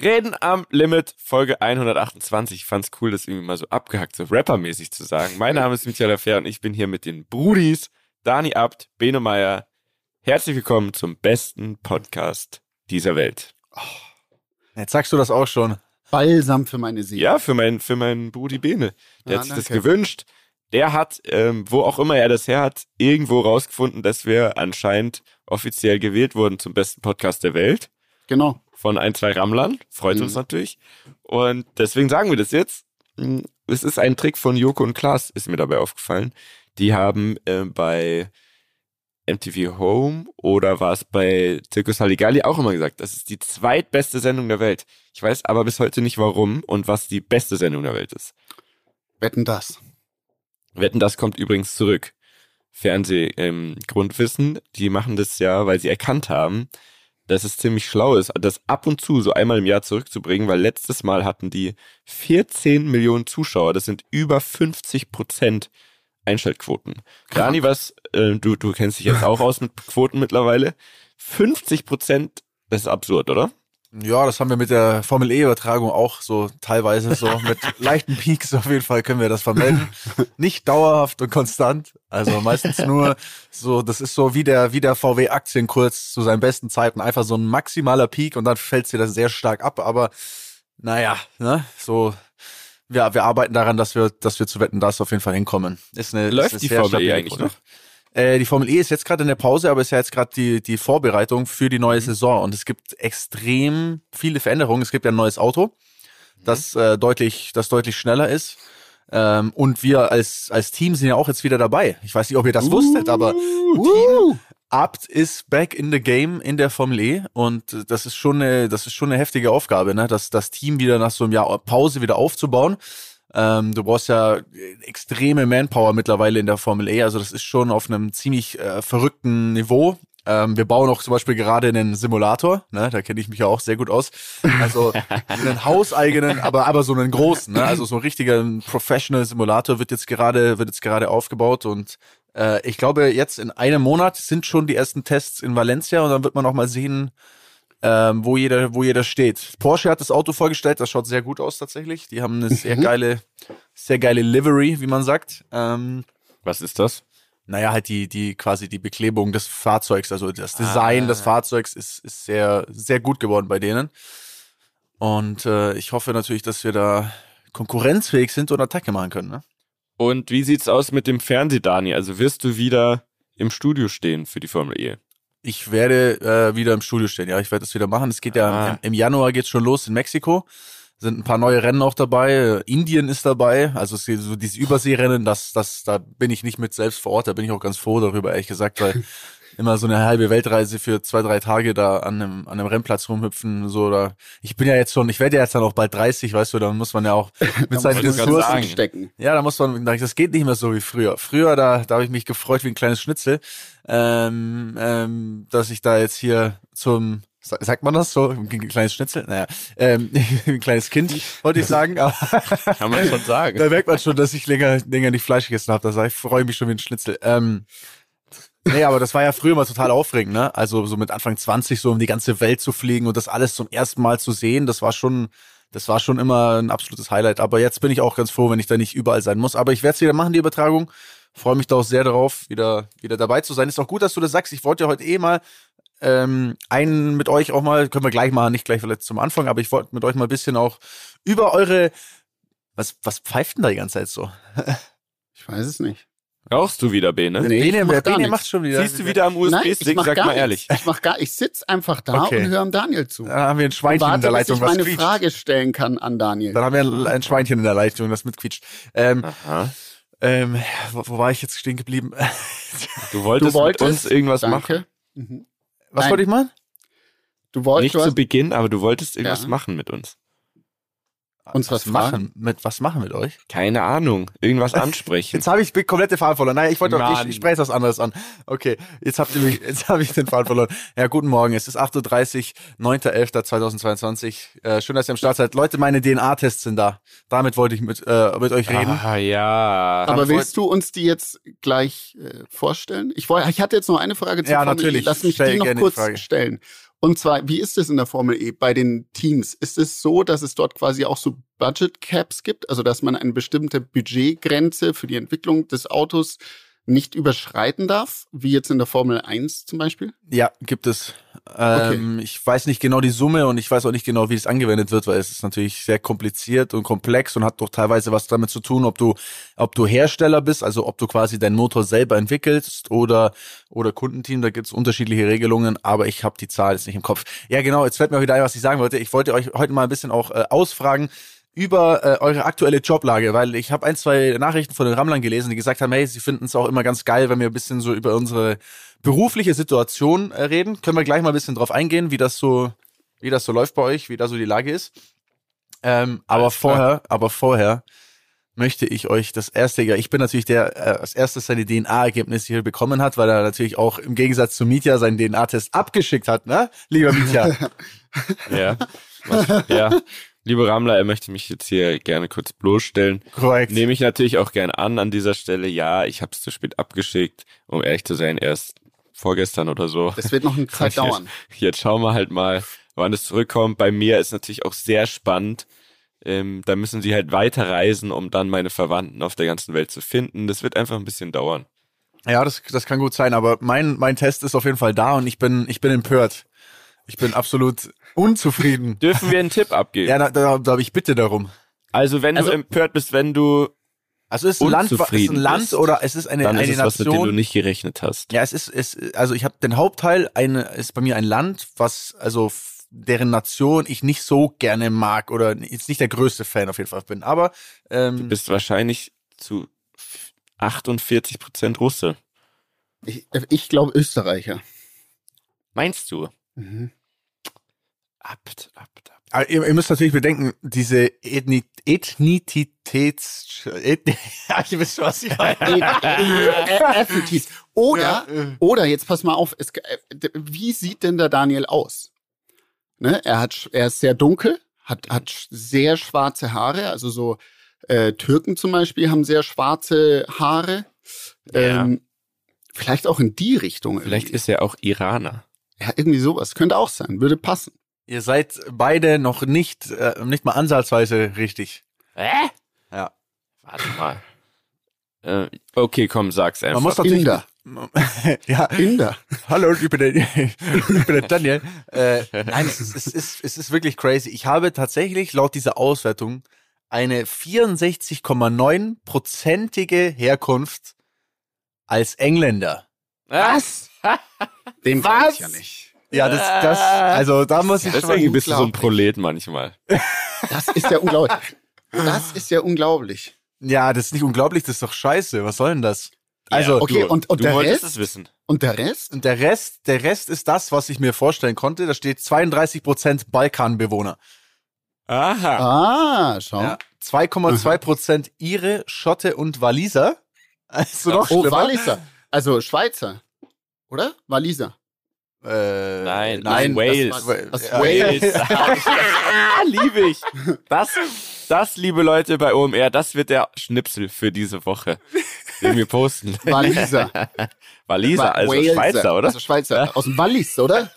Reden am Limit, Folge 128. Ich fand's cool, das irgendwie mal so abgehackt, so rappermäßig zu sagen. Mein Name ist Michael Affair und ich bin hier mit den Brudis, Dani Abt, Beno Meyer. Herzlich willkommen zum besten Podcast dieser Welt. Jetzt sagst du das auch schon. Balsam für meine Seele. Ja, für meinen für meinen Brudi Bene. Der Ja, hat sich das danke. gewünscht. Der hat, ähm, wo auch immer er das her hat, irgendwo rausgefunden, dass wir anscheinend offiziell gewählt wurden zum besten Podcast der Welt. Genau. Von ein, zwei Rammlern. Freut Mhm. uns natürlich. Und deswegen sagen wir das jetzt. Mm, Es ist ein Trick von Joko und Klaas, ist mir dabei aufgefallen. Die haben äh, bei MTV Home oder war es bei Circus Halligalli auch immer gesagt, das ist die zweitbeste Sendung der Welt. Ich weiß aber bis heute nicht warum und was die beste Sendung der Welt ist. Wetten das. Wetten, das kommt übrigens zurück. Fernseh-Grundwissen, die machen das ja, weil sie erkannt haben, dass es ziemlich schlau ist, das ab und zu so einmal im Jahr zurückzubringen, weil letztes Mal hatten die 14 Millionen Zuschauer. Das sind über 50 Prozent Einschaltquoten. Dani, was, äh, du, du kennst dich jetzt auch aus mit Quoten mittlerweile. 50 Prozent, das ist absurd, oder? Ja, das haben wir mit der Formel E-Übertragung auch so teilweise so mit leichten Peaks auf jeden Fall können wir das vermelden. Nicht dauerhaft und konstant, also meistens nur so, das ist so wie der, wie der VW Aktienkurs zu seinen besten Zeiten, einfach so ein maximaler Peak und dann fällt sie das sehr stark ab, aber naja, ne, so, ja, wir arbeiten daran, dass wir, dass wir zu Wetten, das auf jeden Fall hinkommen. Ist eine, Läuft ist eine die sehr Formel E eigentlich noch? Äh, die Formel E ist jetzt gerade in der Pause, aber ist ja jetzt gerade die, die Vorbereitung für die neue Saison und es gibt extrem viele Veränderungen. Es gibt ja ein neues Auto, das äh, deutlich, das deutlich schneller ist. Ähm, und wir als, als Team sind ja auch jetzt wieder dabei. Ich weiß nicht, ob ihr das wusstet, aber Team Abt ist back in the game in der Formel E und das ist schon eine, das ist schon eine heftige Aufgabe, ne? Das, das Team wieder nach so einem Jahr Pause wieder aufzubauen. Ähm, du brauchst ja äh, extreme Manpower mittlerweile in der Formel E, also das ist schon auf einem ziemlich äh, verrückten Niveau. Ähm, wir bauen auch zum Beispiel gerade einen Simulator, ne? da kenne ich mich ja auch sehr gut aus. Also einen hauseigenen, aber aber so einen großen, ne? also so ein richtiger Professional Simulator wird jetzt gerade wird jetzt gerade aufgebaut und äh, ich glaube jetzt in einem Monat sind schon die ersten Tests in Valencia und dann wird man auch mal sehen, ähm, wo jeder, wo jeder steht. Porsche hat das Auto vorgestellt, das schaut sehr gut aus tatsächlich. Die haben eine sehr geile, sehr geile Livery, wie man sagt. Ähm, Was ist das? naja, halt die, die quasi die Beklebung des Fahrzeugs, also das Design Ah. des Fahrzeugs ist, ist sehr, sehr gut geworden bei denen. Und äh, ich hoffe natürlich, dass wir da konkurrenzfähig sind und Attacke machen können. Ne? Und wie sieht's aus mit dem Fernseh, Dani? Also wirst du wieder im Studio stehen für die Formel E? Ich werde äh, wieder im Studio stehen, ja, ich werde das wieder machen. Es geht ja Ah. im, im Januar geht's schon los in Mexiko. Sind ein paar neue Rennen auch dabei. Äh, Indien ist dabei. Also es geht so diese Überseerennen, das, das, da bin ich nicht mit selbst vor Ort. Da bin ich auch ganz froh darüber, ehrlich gesagt, weil immer so eine halbe Weltreise für zwei, drei Tage da an einem, an einem Rennplatz rumhüpfen. So, da, ich bin ja jetzt schon, ich werde ja jetzt dann auch bald 30, weißt du, da muss man ja auch mit seinen Ressourcen stecken. ja, da muss man, das geht nicht mehr so wie früher. Früher, da, da habe ich mich gefreut wie ein kleines Schnitzel, ähm, ähm, dass ich da jetzt hier zum, sa- sagt man das so, ein kleines Schnitzel? Naja, ähm, ein kleines Kind, wollte ich sagen, aber Kann man schon sagen. da merkt man schon, dass ich länger, länger nicht Fleisch gegessen habe. Da sag ich, freue mich schon wie ein Schnitzel. Ähm, nee, aber das war ja früher mal total aufregend, ne? Also so mit Anfang 20 so um die ganze Welt zu fliegen und das alles zum ersten Mal zu sehen, das war schon, das war schon immer ein absolutes Highlight. Aber jetzt bin ich auch ganz froh, wenn ich da nicht überall sein muss. Aber ich werde es wieder machen, die Übertragung. Freue mich da auch sehr darauf, wieder, wieder dabei zu sein. Ist auch gut, dass du das sagst. Ich wollte ja heute eh mal ähm, einen mit euch auch mal, können wir gleich machen, nicht gleich vielleicht zum Anfang, aber ich wollte mit euch mal ein bisschen auch über eure, was, was pfeift denn da die ganze Zeit so? Ich weiß es nicht. Rauchst du wieder, Bene? Nee, ich Bene, mach wer gar Bene nichts. macht schon wieder. Siehst du wieder am ich USB-Stick? Sag gar mal nichts. ehrlich. Ich mach gar, ich sitz einfach da Okay. und höre dem Daniel zu. Dann haben wir ein Schweinchen in warte, der bis Leitung, ich was meine quietscht. Frage stellen kann an Daniel. Dann haben wir ein, ein Schweinchen in der Leitung, das mitquietscht. Ähm, Aha. ähm, wo, wo war ich jetzt stehen geblieben? Du wolltest, Du wolltest mit uns irgendwas machen. Danke. Mhm. Was Nein. wollte ich machen? Du wolltest Nicht du zu hast Beginn, aber du wolltest irgendwas Ja. machen mit uns. Uns was machen? fragen. Mit was machen mit euch? Keine Ahnung. Irgendwas ansprechen. Jetzt habe ich die komplette Faden verloren. Naja, ich wollte doch, ich, ich spreche was anderes an. Okay, jetzt habt ihr mich, jetzt habe ich den Faden verloren. Ja, guten Morgen. Es ist 8.30 Uhr, 9.11.2022. Äh, schön, dass ihr am Start seid. Leute, meine DNA-Tests sind da. Damit wollte ich mit, äh, mit euch reden. Ah, ja. Aber Antwort- willst du uns die jetzt gleich äh, vorstellen? Ich, wollte, ich hatte jetzt noch eine Frage zu Ja, natürlich. Lass mich Stell die noch kurz stellen. Und zwar, wie ist es in der Formel E bei den Teams? Ist es so, dass es dort quasi auch so Budget Caps gibt? Also, dass man eine bestimmte Budgetgrenze für die Entwicklung des Autos nicht überschreiten darf, wie jetzt in der Formel 1 zum Beispiel? Ja, gibt es. Ähm, Ich weiß nicht genau die Summe und ich weiß auch nicht genau, wie es angewendet wird, weil es ist natürlich sehr kompliziert und komplex und hat doch teilweise was damit zu tun, ob du, ob du Hersteller bist, also ob du quasi deinen Motor selber entwickelst oder, oder Kundenteam, da gibt's unterschiedliche Regelungen, aber ich habe die Zahl jetzt nicht im Kopf. Ja, genau, jetzt fällt mir wieder ein, was ich sagen wollte. Ich wollte euch heute mal ein bisschen auch äh, ausfragen, über äh, eure aktuelle Joblage, weil ich habe ein, zwei Nachrichten von den Rammlern gelesen, die gesagt haben, hey, sie finden es auch immer ganz geil, wenn wir ein bisschen so über unsere berufliche Situation äh, reden. Können wir gleich mal ein bisschen drauf eingehen, wie das so, wie das so läuft bei euch, wie da so die Lage ist. Ähm, aber vorher, aber vorher möchte ich euch das erste, ja, ich bin natürlich der, äh, als erstes seine DNA-Ergebnisse hier bekommen hat, weil er natürlich auch im Gegensatz zu Mietja seinen DNA-Test abgeschickt hat, ne? Lieber Mietja. Ja. Was- ja. Liebe Ramler, er möchte mich jetzt hier gerne kurz bloßstellen. Korrekt. Nehme ich natürlich auch gern an an dieser Stelle. Ja, ich habe es zu spät abgeschickt. Um ehrlich zu sein, erst vorgestern oder so. Das wird noch eine Zeit dauern. Jetzt schauen wir halt mal, wann es zurückkommt. Bei mir ist natürlich auch sehr spannend. Ähm, da müssen sie halt weiterreisen, um dann meine Verwandten auf der ganzen Welt zu finden. Das wird einfach ein bisschen dauern. Ja, das, das kann gut sein, aber mein, mein Test ist auf jeden Fall da und ich bin, ich bin empört. Ich bin absolut unzufrieden. Dürfen wir einen Tipp abgeben? Ja, da, da, da habe ich bitte darum. Also wenn Also- du empört bist, wenn du, Also ist ein Land, ist ein Land bist, oder es ist eine, dann ist eine es was, mit dem du Nation. nicht gerechnet hast. Ja, es ist, es, also ich habe den Hauptteil, eine, ist bei mir ein Land, was, also deren Nation ich nicht so gerne mag oder jetzt nicht der größte Fan auf jeden Fall bin. Aber Du ähm, bist wahrscheinlich zu 48 Prozent Russe. Ich, ich glaube Österreicher. Meinst du? Mhm. Abt, abt, abt. aber ihr, ihr müsst natürlich bedenken, diese Ethni Ethnizitäts... Ethni ja, ihr wisst schon, was ich meine. Oder, Ja, äh. oder jetzt pass mal auf, es, äh, wie sieht denn der Daniel aus? Ne? Er hat, er ist sehr dunkel, hat, hat sehr schwarze Haare, also so äh, Türken zum Beispiel haben sehr schwarze Haare. Ja. Ähm, vielleicht auch in die Richtung. Vielleicht irgendwie. ist er auch Iraner. ja irgendwie sowas könnte auch sein, würde passen. Ihr seid beide noch nicht, äh, nicht mal ansatzweise richtig. Hä? Ja. Warte mal. Äh, okay, komm, sag's einfach. Man muss natürlich. Inder. ja, Inder. hallo, ich bin der, ich bin der Daniel. Äh, nein, es ist, es, ist, es ist wirklich crazy. Ich habe tatsächlich laut dieser Auswertung eine 64,9-prozentige Herkunft als Engländer. Was? Dem Was? ich ja nicht. Ja, das, das, also da muss ich schon mal Deswegen bist du so ein. Prolet manchmal. Das ist ja unglaublich. Das ist ja unglaublich. Ja, das ist nicht unglaublich, das ist doch scheiße. Was soll denn das? Also, Ja, okay, du, und- und du der wolltest Rest? es wissen. Und der Rest? und der Rest, der Rest ist das, was ich mir vorstellen konnte. Da steht 32 Prozent Balkanbewohner. Aha. Ah, schau. Ja. 2,2 Prozent Ire, Schotte und Waliser. Also noch Oh, schlimmer. Walliser. Also Schweizer. Oder? Walliser. Äh, Nein, nein, Wales. Das. Wales. Liebe ich. Das, das, liebe Leute bei OMR, das wird der Schnipsel für diese Woche, den wir posten. Waliser. Waliser, Wa- also Waleser. Schweizer, oder? Also Schweizer. Aus dem Wallis, oder?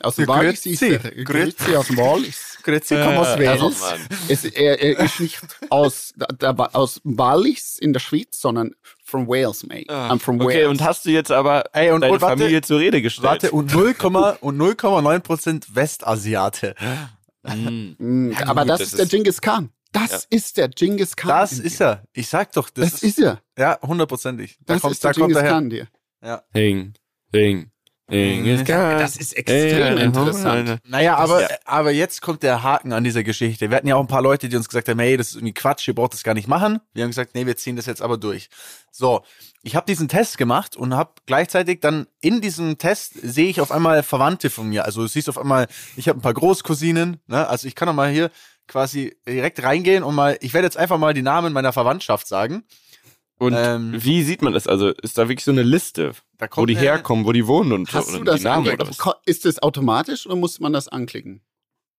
Aus dem Wallis ist er. Grüezi aus dem Wallis. Grüezi, komm aus Äh, Wales. er, er ist nicht aus, da, da, aus Wallis in der Schweiz, sondern from Wales, mate. I'm from Wales. Okay, und hast du jetzt aber Ey, und- deine und warte- Familie zur Rede gestellt? Warte, und 0,9 und 0,9 Prozent Westasiate. Mm. Mm, Ja, aber gut, das, das ist der ist- Genghis Khan. Das Ja. ist der Genghis Khan. Das ist er. Ich sag doch, das, Das ist er. ja hundertprozentig. Da Das kommt, ist der da Genghis. Khan dir. Ding, ding, ding. Das ist extrem interessant. Naja, aber, Ja. aber jetzt kommt der Haken an dieser Geschichte. Wir hatten ja auch ein paar Leute, die uns gesagt haben, hey, das ist irgendwie Quatsch, ihr braucht das gar nicht machen. Wir haben gesagt, nee, wir ziehen das jetzt aber durch. So, ich habe diesen Test gemacht und habe gleichzeitig dann in diesem Test sehe ich auf einmal Verwandte von mir. Also du siehst auf einmal, ich habe ein paar Großcousinen, ne? Also ich kann doch mal hier quasi direkt reingehen und mal, ich werde jetzt einfach mal die Namen meiner Verwandtschaft sagen. Und Ähm, wie sieht man das? Also ist da wirklich so eine Liste, Da wo kommt die eine- herkommen, wo die wohnen und, Hast und du das die Namen oder was? Ist das automatisch oder muss man das anklicken?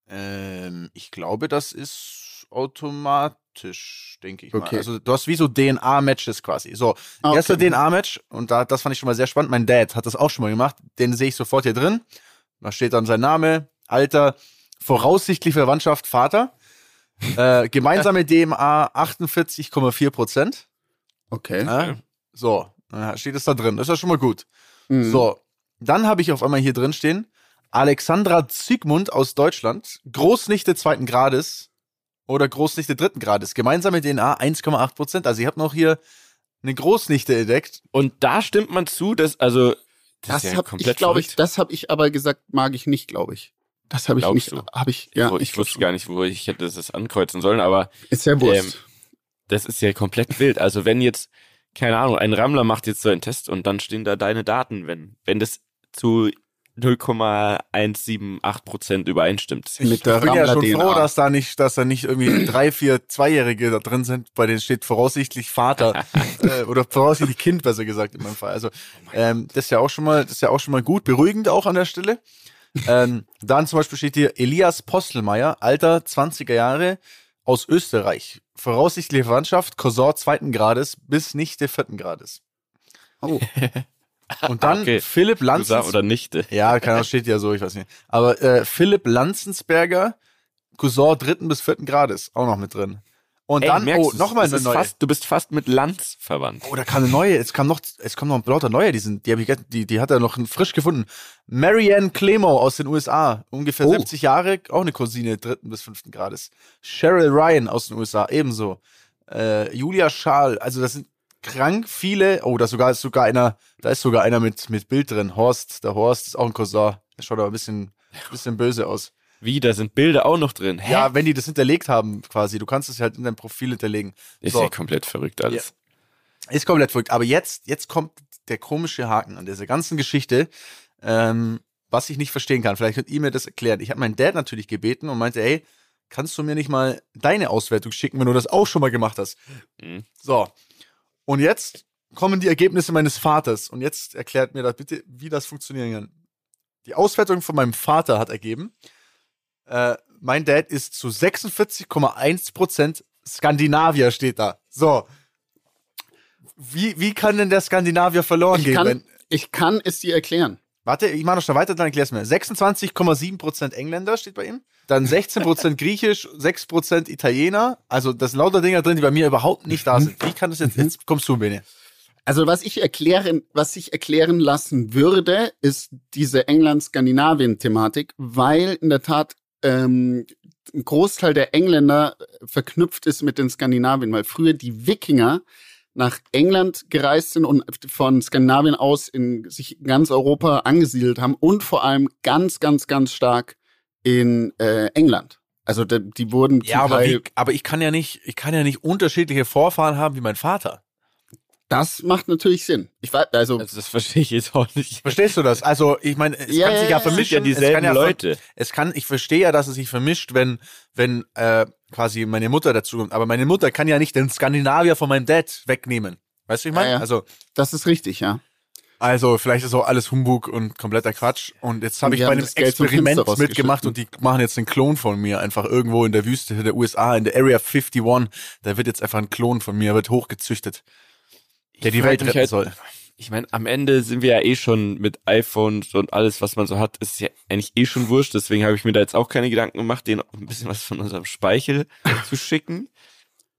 Ähm, ich glaube, das ist automatisch, denke ich Okay. mal. Also du hast wie so DNA-Matches quasi. So, Ah, erster okay. DNA-Match und da, das fand ich schon mal sehr spannend. Mein Dad hat das auch schon mal gemacht. Den sehe ich sofort hier drin. Da steht dann sein Name, Alter, voraussichtlich Verwandtschaft, Vater. Äh, gemeinsame DMA 48,4 Prozent. Okay. Ja, so, dann steht es da drin. Das ist ja schon mal gut. Mhm. So, dann habe ich auf einmal hier drin stehen, Alexandra Zygmunt aus Deutschland, Großnichte zweiten Grades oder Großnichte dritten Grades. Gemeinsame DNA 1,8 Prozent. Also ich habe noch hier eine Großnichte entdeckt. Und da stimmt man zu, dass, also, Das, ist ja hab komplett ich, glaube ich, das habe ich aber gesagt, mag ich nicht, glaube ich. Das habe ich Glaubst nicht, habe ich, ja. Wo- ich wusste gar nicht, wo ich hätte das ankreuzen sollen, aber Ist ja Wurst. Ähm, das ist ja komplett wild. Also wenn jetzt, keine Ahnung, ein Rammler macht jetzt so einen Test und dann stehen da deine Daten, wenn, wenn das zu 0,178 Prozent übereinstimmt. Ja Mit der ich bin ja schon Rammler-DNA. froh, dass da nicht, dass da nicht irgendwie drei, vier Zweijährige da drin sind, bei denen steht voraussichtlich Vater äh, oder voraussichtlich Kind, besser gesagt in meinem Fall. Also ähm, das ist ja auch schon mal, das ist ja auch schon mal gut, beruhigend auch an der Stelle. ähm, dann zum Beispiel steht hier Elias Postelmeier, Alter 20er Jahre, aus Österreich. Voraussichtliche Verwandtschaft, Cousin zweiten Grades bis Nichte vierten Grades. oh, Und dann Okay. Philipp Cousin Lanzens oder Nichte. ja, keine Ahnung, steht ja so, ich weiß nicht. Aber äh, Philipp Lanzensberger, Cousin dritten bis vierten Grades, auch noch mit drin. Und Ey, dann, merkst oh, nochmal eine neue. Fast, du bist fast mit Lanz verwandt. Oh, da kam eine neue, es kam noch, es kommen noch lauter neue, die sind, die ich, die, die hat er noch frisch gefunden. Marianne Clemo aus den USA, ungefähr Oh. 70 Jahre, auch eine Cousine dritten bis fünften Grades. Cheryl Ryan aus den USA, ebenso. Äh, Julia Schaal, also das sind krank viele, oh, da ist sogar, ist sogar einer, da ist sogar einer mit, mit Bild drin. Horst, der Horst ist auch ein Cousin. Der schaut aber ein bisschen, bisschen böse aus. Wie, da sind Bilder auch noch drin. Hä? Ja, wenn die das hinterlegt haben, quasi. Du kannst es halt in dein Profil hinterlegen. ist so. ja komplett verrückt alles. Ist komplett verrückt. Aber jetzt, jetzt kommt der komische Haken an dieser ganzen Geschichte, ähm, was ich nicht verstehen kann. Vielleicht könnt ihr mir das erklären. Ich habe meinen Dad natürlich gebeten und meinte, ey, kannst du mir nicht mal deine Auswertung schicken, wenn du das auch schon mal gemacht hast? Mhm. So. Und jetzt kommen die Ergebnisse meines Vaters. Und jetzt erklärt mir das bitte, wie das funktionieren kann. Die Auswertung von meinem Vater hat ergeben, äh, mein Dad ist zu 46,1% Skandinavier, steht da. So. Wie, wie kann denn der Skandinavier verloren ich gehen? kann, Wenn, ich kann es dir erklären. warte, ich mache noch schnell weiter, dann erklär's mir. 26,7% Engländer steht bei ihm. Dann 16% Griechisch, 6% Italiener. Also das sind lauter Dinger drin, die bei mir überhaupt nicht da sind. Wie kann das jetzt, jetzt kommst du, Bene. Also was ich erklären, was ich erklären lassen würde, ist diese England-Skandinavien-Thematik, weil in der Tat ähm, ein Großteil der Engländer verknüpft ist mit den Skandinavien, weil früher die Wikinger nach England gereist sind und von Skandinavien aus in sich ganz Europa angesiedelt haben und vor allem ganz, ganz, ganz stark in äh, England. Also die, die wurden Ja, aber, wie, aber ich kann ja nicht, ich kann ja nicht unterschiedliche Vorfahren haben wie mein Vater. Das macht natürlich Sinn. Ich weiß, also Also das verstehe ich jetzt auch nicht. Verstehst du das? Also, ich meine, es Ja, kann sich ja, ja ja. Vermischen. ja dieselben es kann ja ver- Leute. Es kann, ich verstehe ja, dass es sich vermischt, wenn, wenn äh, quasi meine Mutter dazu kommt. Aber meine Mutter kann ja nicht den Skandinavier von meinem Dad wegnehmen. Weißt du, wie ich meine? Ja, ja. Also, das ist richtig, ja. also vielleicht ist auch alles Humbug und kompletter Quatsch. Und jetzt habe ich bei einem Experiment mitgemacht und die machen jetzt einen Klon von mir einfach irgendwo in der Wüste der USA, in der Area 51. Da wird jetzt einfach ein Klon von mir, wird hochgezüchtet, der die Welt retten halt- soll. Ich meine, am Ende sind wir ja eh schon mit iPhones und alles, was man so hat, ist ja eigentlich eh schon wurscht. Deswegen habe ich mir da jetzt auch keine Gedanken gemacht, denen auch ein bisschen was von unserem Speichel zu schicken.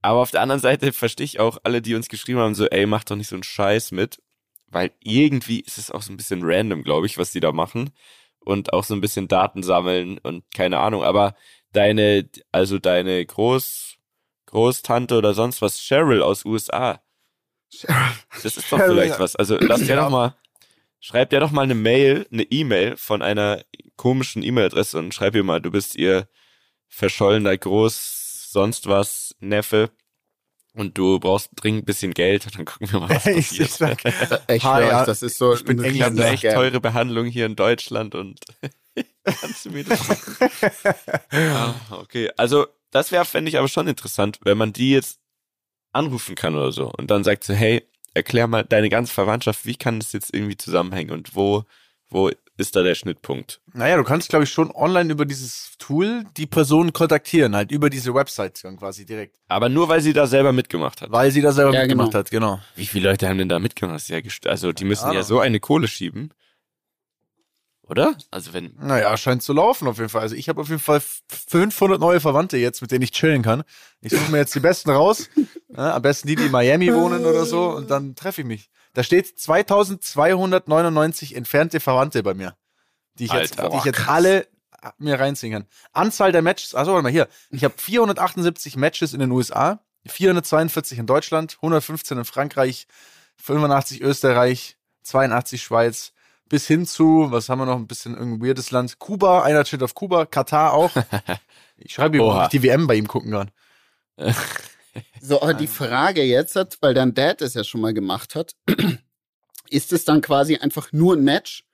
Aber auf der anderen Seite verstehe ich auch alle, die uns geschrieben haben, so, ey, mach doch nicht so einen Scheiß mit. Weil irgendwie ist es auch so ein bisschen random, glaube ich, was die da machen. Und auch so ein bisschen Daten sammeln und keine Ahnung. Aber deine, also deine Groß, Großtante oder sonst was, Cheryl aus USA, das ist doch vielleicht was. Also lass dir Ja. doch mal, schreib dir doch mal eine Mail, eine E-Mail von einer komischen E-Mail-Adresse und schreib ihr mal, du bist ihr verschollener Groß, sonst was, Neffe und du brauchst dringend ein bisschen Geld und dann gucken wir mal, was Ich, passiert. ich sag, Ich Ha, ja. das ist so Ich bin ich eine echt teure Behandlung hier in Deutschland und kannst du mir das ah, Okay, also das wäre, fände ich aber schon interessant, wenn man die jetzt anrufen kann oder so und dann sagt so, hey, erklär mal deine ganze Verwandtschaft, wie kann das jetzt irgendwie zusammenhängen und wo, wo ist da der Schnittpunkt? Naja, du kannst, glaube ich, schon online über dieses Tool die Person kontaktieren, halt über diese Website dann quasi direkt. Aber nur, weil sie da selber mitgemacht hat. Weil sie da selber Ja, mitgemacht genau. hat, genau. Wie viele Leute haben denn da mitgemacht? Ja also die müssen Ahnung. ja so eine Kohle schieben. Oder? Also wenn. Naja, scheint zu laufen auf jeden Fall. Also ich habe auf jeden Fall 500 neue Verwandte jetzt, mit denen ich chillen kann. Ich suche mir jetzt die besten raus. Ja, am besten die, die in Miami wohnen oder so. Und dann treffe ich mich. Da steht 2299 entfernte Verwandte bei mir. Die ich jetzt, Alter, die ich jetzt alle mir reinziehen kann. Anzahl der Matches, also warte mal hier. Ich habe 478 Matches in den USA, 442 in Deutschland, 115 in Frankreich, 85 Österreich, 82 Schweiz, bis hin zu, was haben wir noch, ein bisschen irgendein weirdes Land, Kuba, einer steht auf Kuba, Katar auch. Ich schreibe ihm Oha. auch die WM bei ihm gucken kann. So, aber die Frage jetzt hat, weil dein Dad es ja schon mal gemacht hat, ist es dann quasi einfach nur ein Match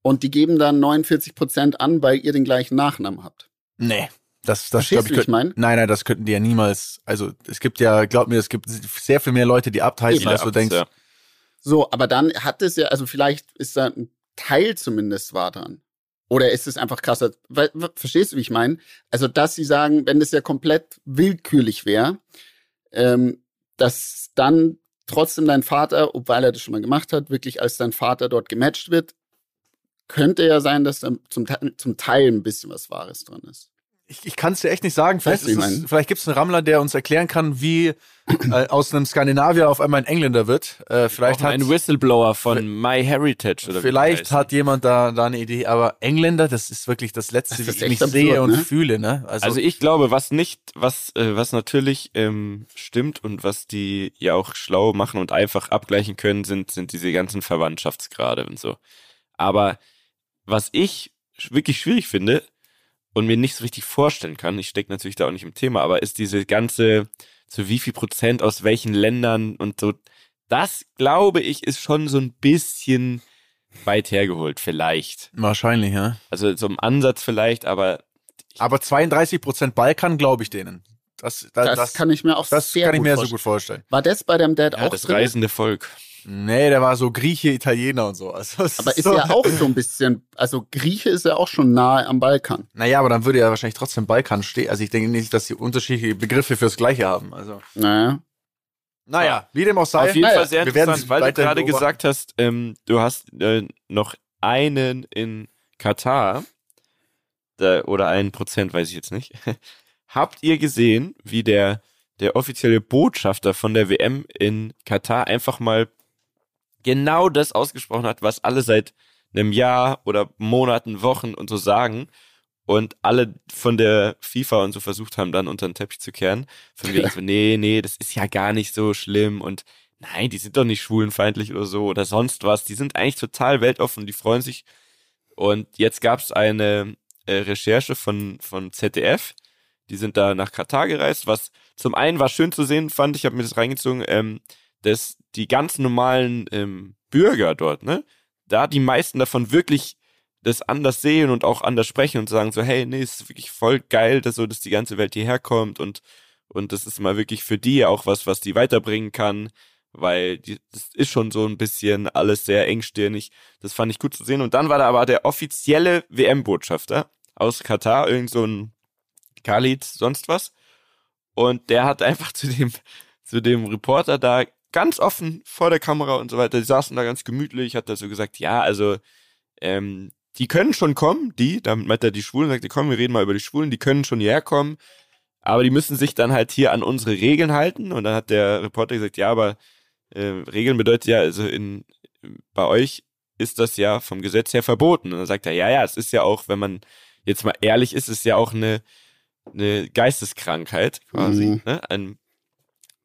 und die geben dann 49 Prozent an, weil ihr den gleichen Nachnamen habt? Nee. Das, das Verstehst glaub du, wie ich könnten- mein? Nein, nein, das könnten die ja niemals. Also es gibt ja, glaub mir, es gibt sehr viel mehr Leute, die abheißen, Viele als du denkst. ja. So, aber dann hat es ja, also vielleicht ist da ein Teil zumindest wahr dran. Oder ist es einfach krasser? Verstehst du, wie ich meine? Also, dass sie sagen, wenn das ja komplett willkürlich wäre, ähm, dass dann trotzdem dein Vater, obwohl er das schon mal gemacht hat, wirklich als dein Vater dort gematcht wird, könnte ja sein, dass da zum, zum Teil ein bisschen was Wahres dran ist. Ich, ich kann es dir echt nicht sagen. Vielleicht, es, vielleicht gibt es einen Rammler, der uns erklären kann, wie äh, aus einem Skandinavier auf einmal ein Engländer wird. Äh, vielleicht hat, ein Whistleblower von My Heritage oder vielleicht hat jemand da, da eine Idee. Aber Engländer, das ist wirklich das Letzte, Das wie ich mich absurd, sehe und ne? fühle. Ne? Also, Also ich glaube, was nicht, was, äh, was natürlich ähm, stimmt und was die ja auch schlau machen und einfach abgleichen können, sind, sind diese ganzen Verwandtschaftsgrade und so. Aber was ich wirklich schwierig finde und mir nicht so richtig vorstellen kann, ich stecke natürlich da auch nicht im Thema, aber ist diese ganze, so wie viel Prozent aus welchen Ländern und so, das glaube ich ist schon so ein bisschen weit hergeholt, vielleicht. wahrscheinlich, ja. Also so im Ansatz vielleicht, aber Aber 32 Prozent Balkan glaube ich denen. Das, da, Das, das, kann ich mir auch das sehr kann ich mir so vorstellen. gut vorstellen. War das bei deinem Dad ja, auch das drin? reisende Volk. Nee, der war so Grieche, Italiener und so. Also, Aber ist so, ja auch so ein bisschen, also Grieche ist ja auch schon nahe am Balkan. Naja, aber dann würde ja wahrscheinlich trotzdem Balkan stehen. Also ich denke nicht, dass die unterschiedliche Begriffe fürs Gleiche haben. Also. Naja. Naja, wie dem auch sei. Auf jeden Naja, Fall sehr interessant, es weil du gerade beobachten. gesagt hast, ähm, du hast äh, noch einen in Katar da, oder einen Prozent, weiß ich jetzt nicht. Habt ihr gesehen, wie der, der offizielle Botschafter von der WM in Katar einfach mal genau das ausgesprochen hat, was alle seit einem Jahr oder Monaten, Wochen und so sagen und alle von der FIFA und so versucht haben, dann unter den Teppich zu kehren. Von wegen so, nee, nee, das ist ja gar nicht so schlimm und nein, die sind doch nicht schwulenfeindlich oder so oder sonst was. Die sind eigentlich total weltoffen, die freuen sich. Und jetzt gab es eine äh, Recherche von, von ZDF. Die sind da nach Katar gereist, was zum einen war schön zu sehen, fand ich, habe mir das reingezogen, ähm, dass die ganz normalen ähm, Bürger dort, ne, da die meisten davon wirklich das anders sehen und auch anders sprechen und sagen so, hey, nee, ist wirklich voll geil, dass so, dass die ganze Welt hierher kommt und und das ist mal wirklich für die auch was, was die weiterbringen kann, weil die, das ist schon so ein bisschen alles sehr engstirnig. Das fand ich gut zu sehen. Und dann war da aber der offizielle WM-Botschafter aus Katar, irgend so ein Khalid, sonst was. Und der hat einfach zu dem, zu dem Reporter da ganz offen vor der Kamera und so weiter, die saßen da ganz gemütlich, hat da so gesagt, ja, also, ähm, die können schon kommen, die, damit meint er die Schwulen, sagt er, komm, wir reden mal über die Schwulen, die können schon hierher kommen, aber die müssen sich dann halt hier an unsere Regeln halten. Und dann hat der Reporter gesagt, ja, aber äh, Regeln bedeutet ja, also in bei euch ist das ja vom Gesetz her verboten. Und dann sagt er, ja, ja, es ist ja auch, wenn man jetzt mal ehrlich ist, es ist ja auch eine, eine Geisteskrankheit quasi, Mhm. ne? Ein,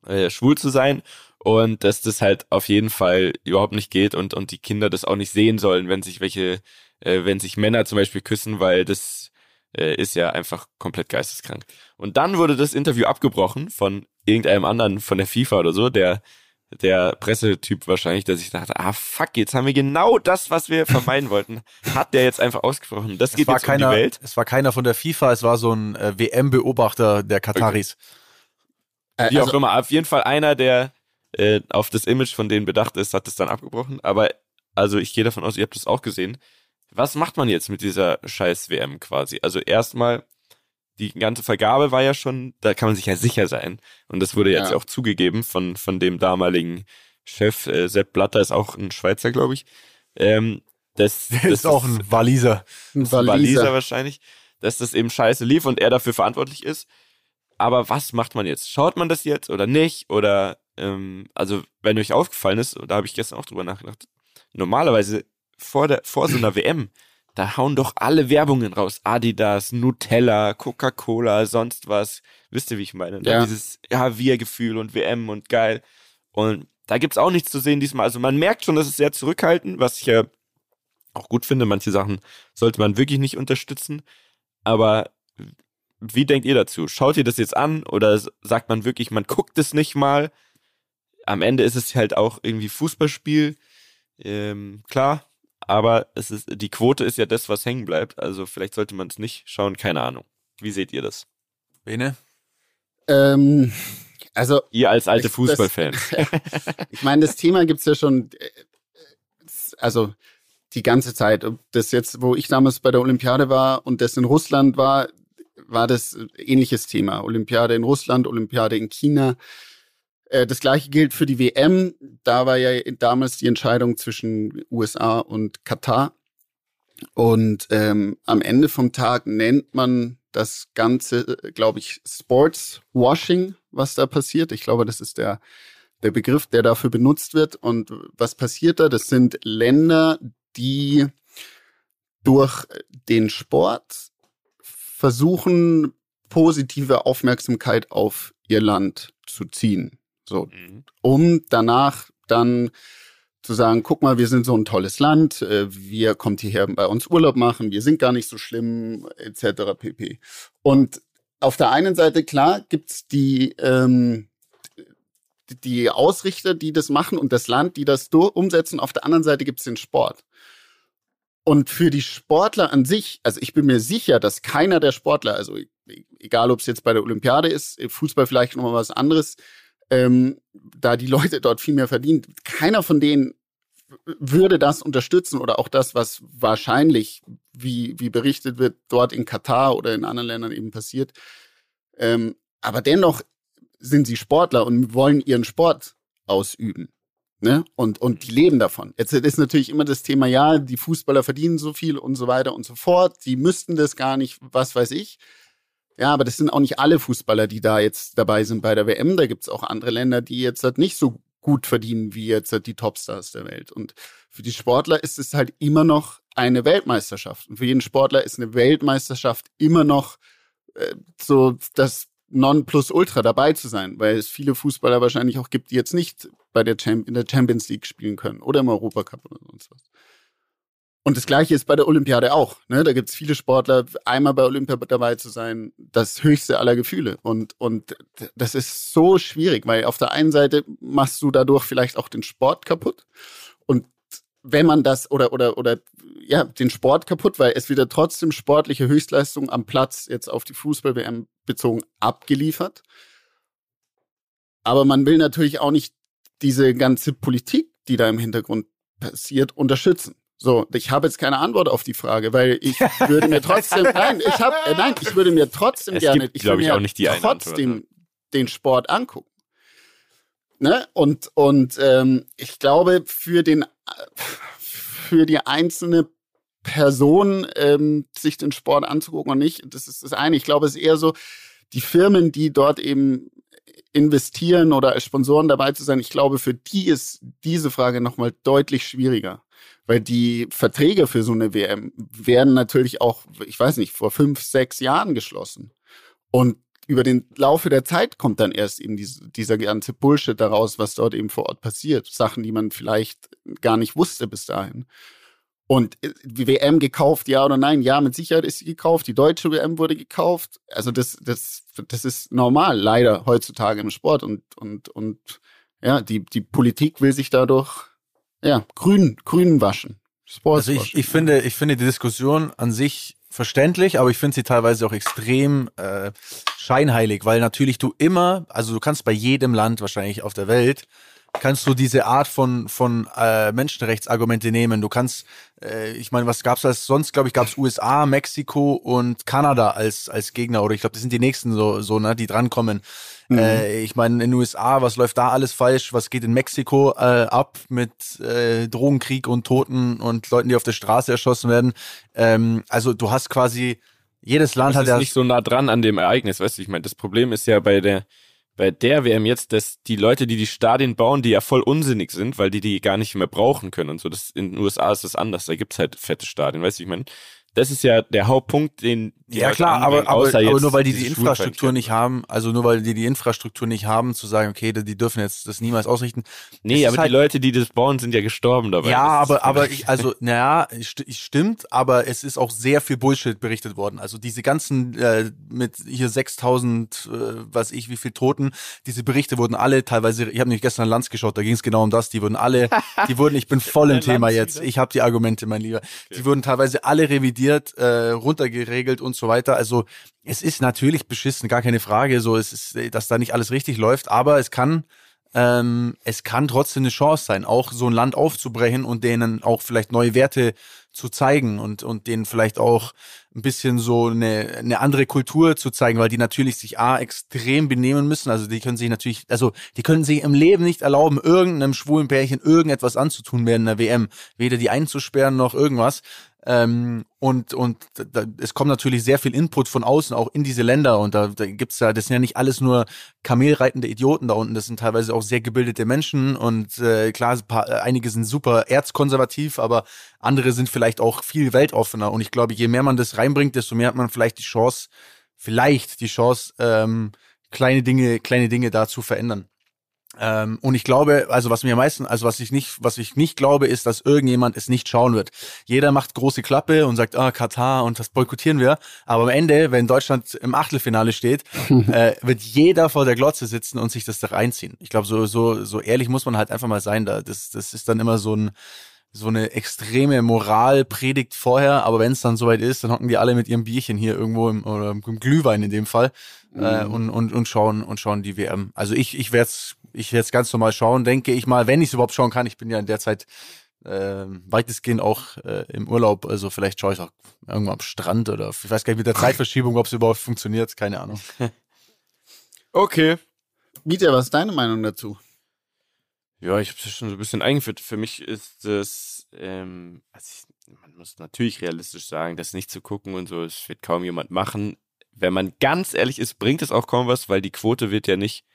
äh, schwul zu sein und dass das halt auf jeden Fall überhaupt nicht geht und, und die Kinder das auch nicht sehen sollen, wenn sich welche, äh, wenn sich Männer zum Beispiel küssen, weil das äh, ist ja einfach komplett geisteskrank. Und dann wurde das Interview abgebrochen von irgendeinem anderen von der FIFA oder so, der der Pressetyp wahrscheinlich, der sich dachte, ah fuck, jetzt haben wir genau das, was wir vermeiden wollten, hat der jetzt einfach ausgesprochen. Das Es geht war, jetzt keiner, um die Welt. es war keiner von der FIFA, es war so ein äh, WM-Beobachter der Kataris. Äh, Wie auch also, immer, auf jeden Fall einer, der äh, auf das Image von denen bedacht ist, hat es dann abgebrochen. Aber also ich gehe davon aus, ihr habt das auch gesehen. Was macht man jetzt mit dieser scheiß WM quasi? Also erstmal, die ganze Vergabe war ja schon, da kann man sich ja sicher sein. Und das wurde jetzt Ja. auch zugegeben von, von dem damaligen Chef, äh, Sepp Blatter ist auch ein Schweizer, glaube ich. Ähm, Das dass ist auch ein Waliser. Ein Waliser. Waliser. wahrscheinlich, dass das eben scheiße lief und er dafür verantwortlich ist. Aber was macht man jetzt? Schaut man das jetzt oder nicht? Oder, ähm, also, wenn euch aufgefallen ist, da habe ich gestern auch drüber nachgedacht, normalerweise vor, der, vor so einer WM, da hauen doch alle Werbungen raus. Adidas, Nutella, Coca-Cola, sonst was. Wisst ihr, wie ich meine? ne? Ja. Dieses, ja, Wir-Gefühl und WM und geil. Und da gibt's auch nichts zu sehen diesmal. Also man merkt schon, dass es sehr zurückhaltend, was ich ja auch gut finde. Manche Sachen sollte man wirklich nicht unterstützen. Aber wie denkt ihr dazu? Schaut ihr das jetzt an oder sagt man wirklich, man guckt es nicht mal? Am Ende ist es halt auch irgendwie Fußballspiel, ähm, klar. Aber es ist, die Quote ist ja das, was hängen bleibt. Also vielleicht sollte man es nicht schauen, keine Ahnung. Wie seht ihr das? Bene? Ähm, also Ihr als alte Fußballfans. Ich meine, das Thema gibt's ja schon, äh, also die ganze Zeit. Ob das jetzt, wo ich damals bei der Olympiade war und das in Russland war, war das ähnliches Thema. Olympiade in Russland, Olympiade in China. Äh, Das gleiche gilt für die WM. Da war ja damals die Entscheidung zwischen USA und Katar. Und ähm, am Ende vom Tag nennt man das Ganze, glaube ich, Sportswashing, was da passiert. Ich glaube, das ist der, der Begriff, der dafür benutzt wird. Und was passiert da? Das sind Länder, die durch den Sport versuchen, positive Aufmerksamkeit auf ihr Land zu ziehen. So, Mhm. um danach dann zu sagen, guck mal, wir sind so ein tolles Land, äh, wir kommt hierher bei uns Urlaub machen, wir sind gar nicht so schlimm, etc. pp. Und auf der einen Seite, klar, gibt's die, ähm, die Ausrichter, die das machen und das Land, die das umsetzen. Auf der anderen Seite gibt's den Sport. Und für die Sportler an sich, also ich bin mir sicher, dass keiner der Sportler, also e- egal ob es jetzt bei der Olympiade ist, Fußball vielleicht nochmal was anderes, ähm, da die Leute dort viel mehr verdienen, keiner von denen würde das unterstützen oder auch das, was wahrscheinlich, wie, wie berichtet wird, dort in Katar oder in anderen Ländern eben passiert. Ähm, aber dennoch sind sie Sportler und wollen ihren Sport ausüben. Ne? Und, und die leben davon. Jetzt ist natürlich immer das Thema, ja, die Fußballer verdienen so viel und so weiter und so fort. Die müssten das gar nicht, was weiß ich. Ja, aber das sind auch nicht alle Fußballer, die da jetzt dabei sind bei der WM. Da gibt's auch andere Länder, die jetzt halt nicht so gut verdienen wie jetzt halt die Topstars der Welt. Und für die Sportler ist es halt immer noch eine Weltmeisterschaft. Und für jeden Sportler ist eine Weltmeisterschaft immer noch äh, so das Nonplusultra dabei zu sein, weil es viele Fußballer wahrscheinlich auch gibt, die jetzt nicht bei der Champ in der Champions League spielen können oder im Europacup oder sonst was. Und das Gleiche ist bei der Olympiade auch. Ne? Da gibt es viele Sportler, einmal bei Olympia dabei zu sein, das höchste aller Gefühle. Und, und das ist so schwierig, weil auf der einen Seite machst du dadurch vielleicht auch den Sport kaputt. Und wenn man das oder oder oder ja den Sport kaputt, weil es wieder trotzdem sportliche Höchstleistung am Platz jetzt auf die Fußball-WM bezogen abgeliefert. Aber man will natürlich auch nicht diese ganze Politik, die da im Hintergrund passiert, unterstützen. So, ich habe jetzt keine Antwort auf die Frage, weil ich würde mir trotzdem, nein, ich habe, äh, nein, ich würde mir trotzdem Es gerne, gibt, ich würde ich, mir auch nicht die trotzdem Antwort, den Sport angucken. Ne? Und und ähm, ich glaube für den für die einzelne Person ähm, sich den Sport anzugucken und nicht, das ist das eine. Ich glaube, es ist eher so die Firmen, die dort eben investieren oder als Sponsoren dabei zu sein. Ich glaube, für die ist diese Frage nochmal deutlich schwieriger. Weil die Verträge für so eine WM werden natürlich auch, ich weiß nicht, vor fünf, sechs Jahren geschlossen. Und über den Laufe der Zeit kommt dann erst eben diese, dieser ganze Bullshit daraus, was dort eben vor Ort passiert. Sachen, die man vielleicht gar nicht wusste bis dahin. Und äh, die WM gekauft, ja oder nein? Ja, mit Sicherheit ist sie gekauft. Die deutsche WM wurde gekauft. Also das, das, das ist normal, leider heutzutage im Sport. Und, und, und ja, die, die Politik will sich dadurch ja, grün, grün waschen. Also ich, ich finde, ich finde die Diskussion an sich verständlich, aber ich finde sie teilweise auch extrem äh, scheinheilig, weil natürlich du immer, also du kannst bei jedem Land wahrscheinlich auf der Welt kannst du diese Art von von äh, Menschenrechtsargumente nehmen. Du kannst, äh, ich meine, was gab's als sonst? Glaube ich, gab's USA, Mexiko und Kanada als als Gegner oder ich glaube, das sind die nächsten so so ne, die drankommen. Mhm. Äh, ich meine, in den USA, was läuft da alles falsch? Was geht in Mexiko äh, ab mit äh, Drogenkrieg und Toten und Leuten, die auf der Straße erschossen werden? Ähm, also du hast quasi jedes Land das hat ja ist nicht so nah dran an dem Ereignis, weißt du? Ich meine, das Problem ist ja bei der bei der WM jetzt, dass die Leute, die die Stadien bauen, die ja voll unsinnig sind, weil die die gar nicht mehr brauchen können und so. Das in den USA ist das anders. Da gibt's halt fette Stadien, weißt du? Ich meine, das ist ja der Hauptpunkt, den ja klar, aber, aber, aber nur weil die die Infrastruktur nicht haben, also nur weil die die Infrastruktur nicht haben, zu sagen, okay, die dürfen jetzt das niemals ausrichten. Nee, aber halt, die Leute, die das bauen, sind ja gestorben dabei. Ja, aber aber ich, also naja, stimmt, aber es ist auch sehr viel Bullshit berichtet worden. Also diese ganzen äh, mit hier 6000, äh, was ich, wie viel Toten, diese Berichte wurden alle teilweise. Ich habe nicht gestern Lanz geschaut, da ging es genau um das. Die wurden alle, die wurden, ich bin voll im Thema jetzt. Ich habe die Argumente, mein Lieber. Die wurden teilweise alle revidiert, äh, runtergeregelt und so weiter. Also es ist natürlich beschissen, gar keine Frage, so es ist, dass da nicht alles richtig läuft, aber es kann ähm, es kann trotzdem eine Chance sein, auch so ein Land aufzubrechen und denen auch vielleicht neue Werte zu zeigen und, und denen vielleicht auch ein bisschen so eine, eine andere Kultur zu zeigen, weil die natürlich sich A extrem benehmen müssen. Also die können sich natürlich, also die können sich im Leben nicht erlauben, irgendeinem schwulen Pärchen irgendetwas anzutun während einer WM. Weder die einzusperren noch irgendwas. Ähm, und und da, es kommt natürlich sehr viel Input von außen auch in diese Länder und da, da gibt's ja, das sind ja nicht alles nur kamelreitende Idioten da unten, das sind teilweise auch sehr gebildete Menschen und äh, klar, paar, äh, einige sind super erzkonservativ, aber andere sind vielleicht auch viel weltoffener und ich glaube, je mehr man das reinbringt, desto mehr hat man vielleicht die Chance, vielleicht die Chance, ähm, kleine Dinge, kleine Dinge da zu verändern. Ähm, und ich glaube, also was mir am meisten, also was ich nicht, was ich nicht glaube, ist, dass irgendjemand es nicht schauen wird. Jeder macht große Klappe und sagt, ah, Katar und das boykottieren wir. Aber am Ende, wenn Deutschland im Achtelfinale steht, äh, wird jeder vor der Glotze sitzen und sich das da reinziehen. Ich glaube, so, so, so ehrlich muss man halt einfach mal sein. Da, das, das ist dann immer so ein, so eine extreme Moralpredigt vorher, aber wenn es dann soweit ist, dann hocken die alle mit ihrem Bierchen hier irgendwo im, oder im Glühwein in dem Fall äh, mhm. und, und, und schauen und schauen die WM. Also ich, ich werde es ich werde ganz normal schauen, denke ich mal, wenn ich es überhaupt schauen kann. Ich bin ja in der Zeit äh, weitestgehend auch äh, im Urlaub, also vielleicht schaue ich auch irgendwo am Strand oder ich weiß gar nicht mit der Zeitverschiebung, ob es überhaupt funktioniert, keine Ahnung. okay. Mieter, was ist deine Meinung dazu? Ja, ich habe es schon so ein bisschen eingeführt. Für mich ist das, ähm, also ich, man muss natürlich realistisch sagen, das nicht zu gucken und so, es wird kaum jemand machen. Wenn man ganz ehrlich ist, bringt es auch kaum was, weil die Quote wird ja nicht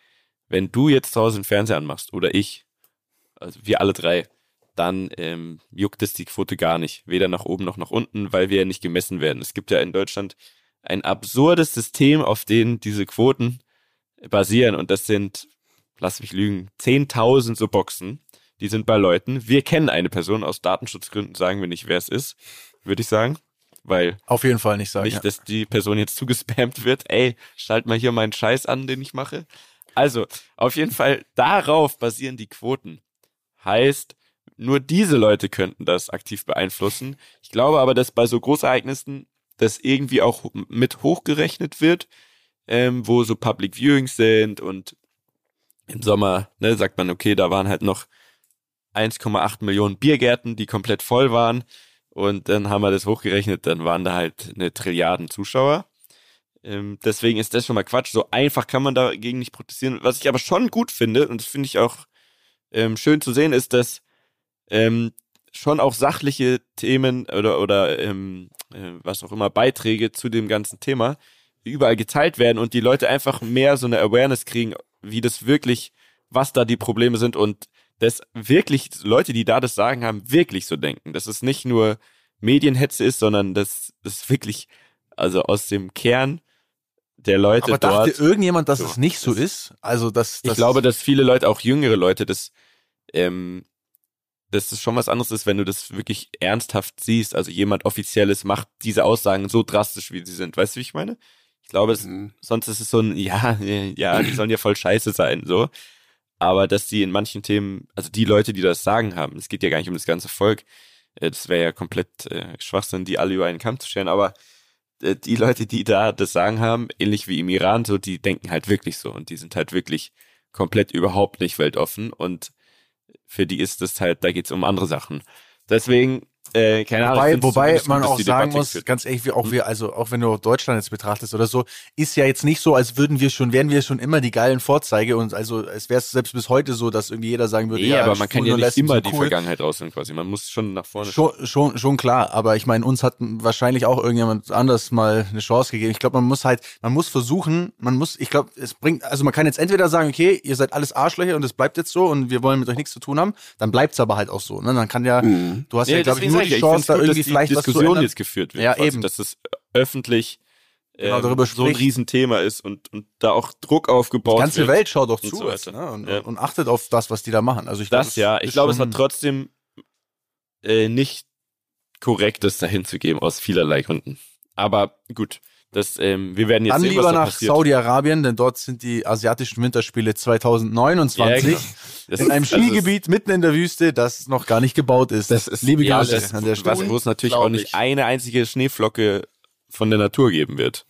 wenn du jetzt zu Hause den Fernseher anmachst oder ich, also wir alle drei, dann ähm, juckt es die Quote gar nicht, weder nach oben noch nach unten, weil wir ja nicht gemessen werden. Es gibt ja in Deutschland ein absurdes System, auf dem diese Quoten basieren und das sind, lass mich lügen, 10.000 so Boxen, die sind bei Leuten. Wir kennen eine Person, aus Datenschutzgründen sagen wir nicht, wer es ist, würde ich sagen. Weil auf jeden Fall nicht sagen. Nicht, ja. dass die Person jetzt zugespammt wird. Ey, schalt mal hier meinen Scheiß an, den ich mache. Also, auf jeden Fall, darauf basieren die Quoten. Heißt, nur diese Leute könnten das aktiv beeinflussen. Ich glaube aber, dass bei so Großereignissen das irgendwie auch mit hochgerechnet wird, ähm, wo so Public Viewings sind und im Sommer, ne, sagt man, okay, da waren halt noch 1,8 Millionen Biergärten, die komplett voll waren. Und dann haben wir das hochgerechnet, dann waren da halt eine Trilliarden Zuschauer. Ähm, deswegen ist das schon mal Quatsch. So einfach kann man dagegen nicht protestieren. Was ich aber schon gut finde, und das finde ich auch ähm, schön zu sehen, ist, dass ähm, schon auch sachliche Themen oder, oder ähm, äh, was auch immer, Beiträge zu dem ganzen Thema überall geteilt werden und die Leute einfach mehr so eine Awareness kriegen, wie das wirklich, was da die Probleme sind und dass wirklich Leute, die da das sagen haben, wirklich so denken. Dass es nicht nur Medienhetze ist, sondern dass es wirklich, also aus dem Kern der Leute Aber dort. dachte irgendjemand, dass so, es nicht so ist? Also, dass, ich glaube, dass viele Leute, auch jüngere Leute, das, ähm, dass es schon was anderes ist, wenn du das wirklich ernsthaft siehst. Also jemand Offizielles macht diese Aussagen so drastisch, wie sie sind. Weißt du, wie ich meine? Ich glaube, es, mhm. sonst ist es so ein, ja, ja, die sollen ja voll scheiße sein, so. Aber dass die in manchen Themen, also die Leute, die das sagen haben, es geht ja gar nicht um das ganze Volk, äh, das wäre ja komplett äh, Schwachsinn, die alle über einen Kamm zu stellen, aber die Leute, die da das Sagen haben, ähnlich wie im Iran, so, die denken halt wirklich so und die sind halt wirklich komplett überhaupt nicht weltoffen und für die ist es halt, da geht es um andere Sachen. Deswegen äh, keine Ahnung. Wobei, wobei man auch sagen muss, führt. ganz ehrlich, wie auch hm? wir, also auch wenn du Deutschland jetzt betrachtest oder so, ist ja jetzt nicht so, als würden wir schon, wären wir schon immer die geilen Vorzeige und also es wäre selbst bis heute so, dass irgendwie jeder sagen würde, nee, ja, aber man kann ja nicht immer die cool. Vergangenheit rausnehmen quasi. Man muss schon nach vorne schon, schon, schon klar, aber ich meine, uns hat wahrscheinlich auch irgendjemand anders mal eine Chance gegeben. Ich glaube, man muss halt, man muss versuchen, man muss, ich glaube, es bringt, also man kann jetzt entweder sagen, okay, ihr seid alles Arschlöcher und es bleibt jetzt so und wir wollen mit euch nichts zu tun haben, dann bleibt es aber halt auch so. Ne? Dann kann ja, mhm. du hast ja, ja glaube ich, nur die Chance, da irgendwie vielleicht Diskussion jetzt geführt wird. Ja, quasi, eben. Dass es öffentlich genau, ähm, darüber so ein Riesenthema ist und, und da auch Druck aufgebaut wird. Die ganze wird Welt schaut doch zu so jetzt, ne? und, ja. und, achtet auf das, was die da machen. Also ich das glaub, ja, ich glaube, es war trotzdem äh, nicht korrekt, das dahin zu geben aus vielerlei Gründen. Aber gut, das, ähm, wir werden jetzt Dann sehen, lieber nach Saudi-Arabien, denn dort sind die asiatischen Winterspiele 2029 ja, genau. in einem Skigebiet mitten in der Wüste, das noch gar nicht gebaut ist. Das ist liebe ja, Grüße das, an der Stelle. Wo es natürlich auch nicht eine einzige Schneeflocke von der Natur geben wird.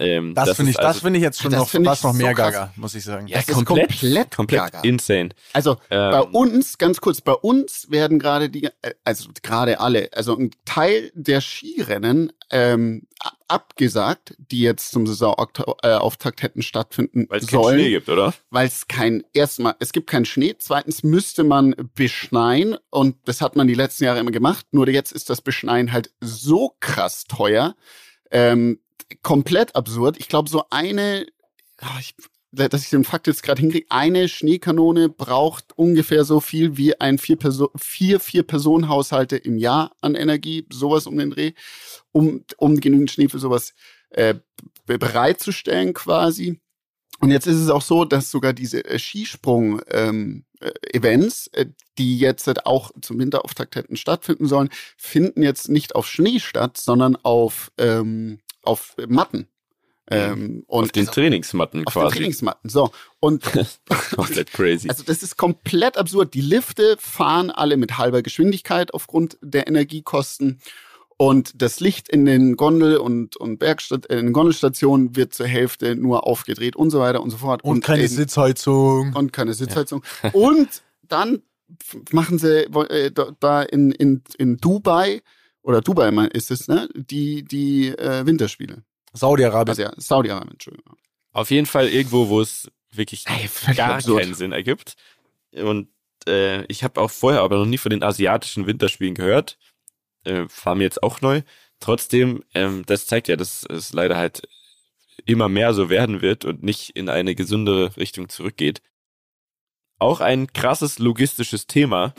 Ähm, das, das finde ich, also, das finde ich jetzt schon noch fast noch mehr so Gaga, muss ich sagen. Ja, das ist komplett, komplett, komplett Gaga. insane. Also ähm, bei uns, ganz kurz, bei uns werden gerade die, äh, also gerade alle, also ein Teil der Skirennen ähm, abgesagt, die jetzt zum Saisonauftakt hätten stattfinden Weil's sollen. Weil es keinen Schnee gibt, oder? Weil es kein, erstmal, es gibt keinen Schnee, zweitens müsste man beschneien und das hat man die letzten Jahre immer gemacht, nur jetzt ist das Beschneien halt so krass teuer, ähm, komplett absurd. Ich glaube, so eine, ah, ich, dass ich den Fakt jetzt gerade hinkriege, eine Schneekanone braucht ungefähr so viel wie ein vier, Perso vier, vier Personen Haushalte im Jahr an Energie, sowas um den Dreh, um, um genügend Schnee für sowas äh, bereitzustellen quasi. Und jetzt ist es auch so, dass sogar diese äh, Skisprung-Events, ähm, äh, die jetzt halt auch zum Winterauftakt hätten stattfinden sollen, finden jetzt nicht auf Schnee statt, sondern auf ähm, auf Matten. Ähm, und auf den Trainingsmatten auf quasi. Den Trainingsmatten. So. Und komplett crazy. Also das ist komplett absurd. Die Lifte fahren alle mit halber Geschwindigkeit aufgrund der Energiekosten. Und das Licht in den Gondel- und, und Bergstat in den Gondelstationen wird zur Hälfte nur aufgedreht und so weiter und so fort. Und, und keine eben, Sitzheizung. Und keine Sitzheizung. Ja. und dann machen sie äh, da in, in, in Dubai oder Dubai ist es, ne? Die, die äh, Winterspiele. Saudi-Arabien. Also ja, Saudi-Arabien, Entschuldigung. Auf jeden Fall irgendwo, wo es wirklich Ey, gar absurd. keinen Sinn ergibt. Und äh, ich habe auch vorher aber noch nie von den asiatischen Winterspielen gehört. Äh, war mir jetzt auch neu. Trotzdem, ähm, das zeigt ja, dass es leider halt immer mehr so werden wird und nicht in eine gesündere Richtung zurückgeht. Auch ein krasses logistisches Thema,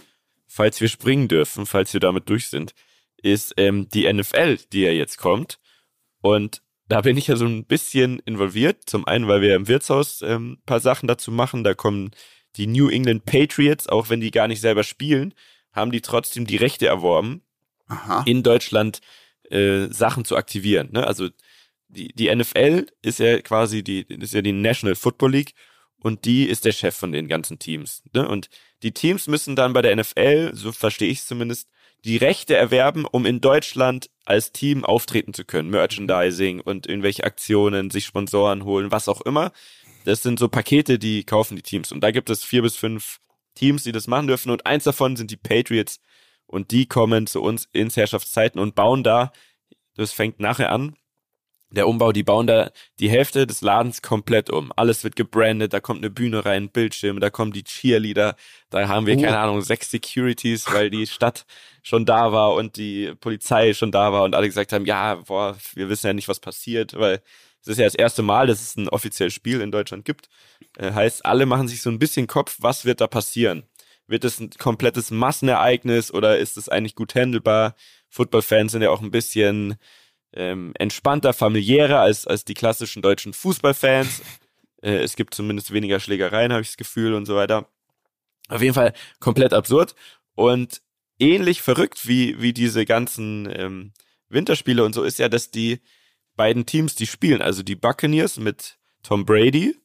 falls wir springen dürfen, falls wir damit durch sind ist ähm, die NFL, die ja jetzt kommt. Und da bin ich ja so ein bisschen involviert. Zum einen, weil wir im Wirtshaus ähm, paar Sachen dazu machen. Da kommen die New England Patriots, auch wenn die gar nicht selber spielen, haben die trotzdem die Rechte erworben, Aha. in Deutschland äh, Sachen zu aktivieren. Ne? Also die, die NFL ist ja quasi die, ist ja die National Football League und die ist der Chef von den ganzen Teams. Ne? Und die Teams müssen dann bei der NFL, so verstehe ich es zumindest, die Rechte erwerben, um in Deutschland als Team auftreten zu können. Merchandising und irgendwelche Aktionen, sich Sponsoren holen, was auch immer. Das sind so Pakete, die kaufen die Teams. Und da gibt es vier bis fünf Teams, die das machen dürfen. Und eins davon sind die Patriots. Und die kommen zu uns ins Herrschaftszeiten und bauen da, das fängt nachher an, der Umbau, die bauen da die Hälfte des Ladens komplett um. Alles wird gebrandet, da kommt eine Bühne rein, Bildschirme, da kommen die Cheerleader, da haben wir, oh. keine Ahnung, sechs Securities, weil die Stadt schon da war und die Polizei schon da war und alle gesagt haben, ja, boah, wir wissen ja nicht, was passiert, weil es ist ja das erste Mal, dass es ein offizielles Spiel in Deutschland gibt. Äh, heißt, alle machen sich so ein bisschen Kopf, was wird da passieren? Wird es ein komplettes Massenereignis oder ist es eigentlich gut handelbar? Football-Fans sind ja auch ein bisschen ähm, entspannter, familiärer als, als die klassischen deutschen Fußballfans. äh, es gibt zumindest weniger Schlägereien, habe ich das Gefühl und so weiter. Auf jeden Fall komplett absurd und ähnlich verrückt wie, wie diese ganzen ähm, Winterspiele und so ist ja, dass die beiden Teams, die spielen, also die Buccaneers mit Tom Brady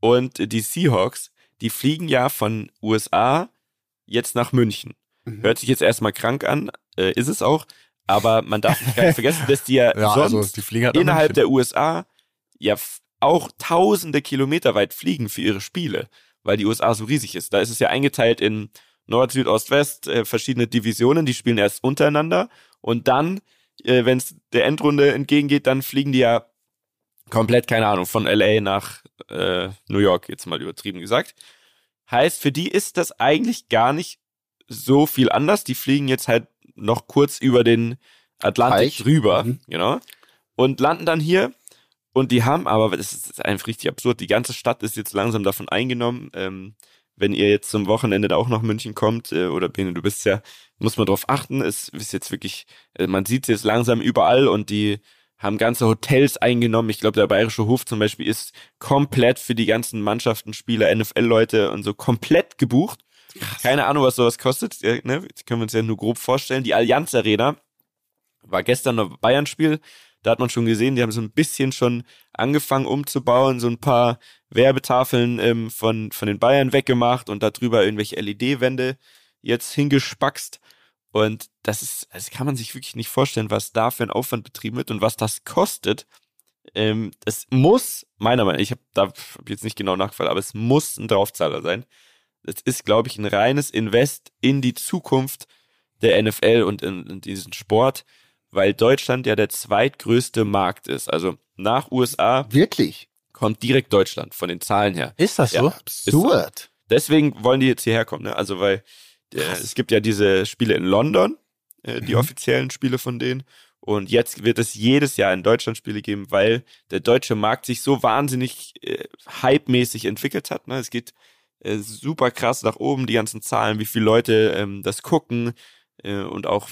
und die Seahawks, die fliegen ja von USA jetzt nach München. Mhm. Hört sich jetzt erstmal krank an, äh, ist es auch, aber man darf nicht vergessen, dass die ja, ja sonst also die halt innerhalb der USA ja auch tausende Kilometer weit fliegen für ihre Spiele. weil die USA so riesig ist. Da ist es ja eingeteilt in Nord, Süd, Ost, West, äh, verschiedene Divisionen, die spielen erst untereinander und dann, äh, wenn es der Endrunde entgegengeht, dann fliegen die ja komplett, keine Ahnung, von LA nach äh, New York, jetzt mal übertrieben gesagt. Heißt, für die ist das eigentlich gar nicht so viel anders. Die fliegen jetzt halt noch kurz über den Atlantik Teich. drüber, Mhm. genau, und landen dann hier. Und die haben aber, das ist einfach richtig absurd, die ganze Stadt ist jetzt langsam davon eingenommen. Ähm, wenn ihr jetzt zum Wochenende da auch nach München kommt, äh, oder Bene, du bist ja, muss man drauf achten, es ist jetzt wirklich, äh, man sieht es jetzt langsam überall und die haben ganze Hotels eingenommen. Ich glaube, der Bayerische Hof zum Beispiel ist komplett für die ganzen Mannschaften, Spieler, NFL-Leute und so komplett gebucht. Keine Ahnung, was sowas kostet. Ja, ne? Können wir uns ja nur grob vorstellen. Die Allianz Arena war gestern noch Bayern-Spiel. Da hat man schon gesehen, die haben so ein bisschen schon angefangen umzubauen, so ein paar Werbetafeln ähm, von, von den Bayern weggemacht und darüber irgendwelche LED-Wände jetzt hingespackst. Und das ist, das kann man sich wirklich nicht vorstellen, was da für ein Aufwand betrieben wird und was das kostet. Ähm, es muss, meiner Meinung nach, ich habe da hab jetzt nicht genau nachgefallen, aber es muss ein Draufzahler sein. Es ist, glaube ich, ein reines Invest in die Zukunft der NFL und in, in diesen Sport, weil Deutschland ja der zweitgrößte Markt ist. Also nach USA Wirklich? kommt direkt Deutschland von den Zahlen her. Ist das so? Ja. Absurd. Deswegen wollen die jetzt hierher kommen, ne? Also weil äh, es gibt ja diese Spiele in London, äh, die Mhm. offiziellen Spiele von denen. Und jetzt wird es jedes Jahr in Deutschland Spiele geben, weil der deutsche Markt sich so wahnsinnig äh, hype-mäßig entwickelt hat. Ne? Es geht äh, super krass nach oben, die ganzen Zahlen, wie viele Leute ähm, das gucken äh, und auch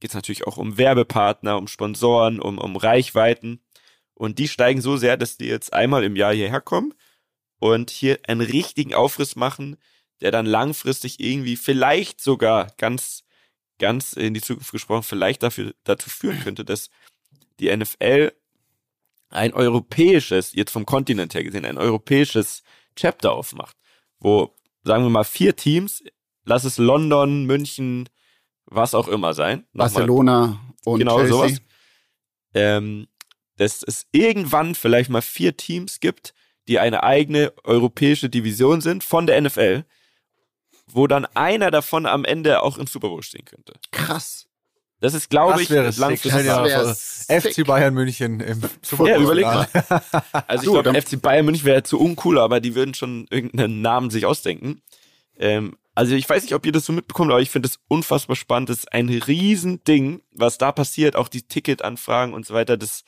geht es natürlich auch um Werbepartner, um Sponsoren, um, um Reichweiten. Und die steigen so sehr, dass die jetzt einmal im Jahr hierher kommen und hier einen richtigen Aufriss machen, der dann langfristig irgendwie vielleicht sogar ganz, ganz in die Zukunft gesprochen, vielleicht dafür, dazu führen könnte, dass die NFL ein europäisches, jetzt vom Kontinent her gesehen, ein europäisches Chapter aufmacht, wo, sagen wir mal, vier Teams, lass es London, München, was auch immer sein. Nochmal- Barcelona und genau Chelsea. sowas. Ähm, dass es irgendwann vielleicht mal vier Teams gibt, die eine eigene europäische Division sind von der NFL, wo dann einer davon am Ende auch im Super Bowl stehen könnte. Krass. Das ist, glaube ich. Das sick. FC Bayern München im Super Ja, überleg mal. Also ich glaube, FC Bayern München wäre zu uncool, aber die würden schon irgendeinen Namen sich ausdenken. Ähm, also ich weiß nicht, ob ihr das so mitbekommt, aber ich finde es unfassbar spannend. Das ist ein Riesending, was da passiert, auch die Ticketanfragen und so weiter. Das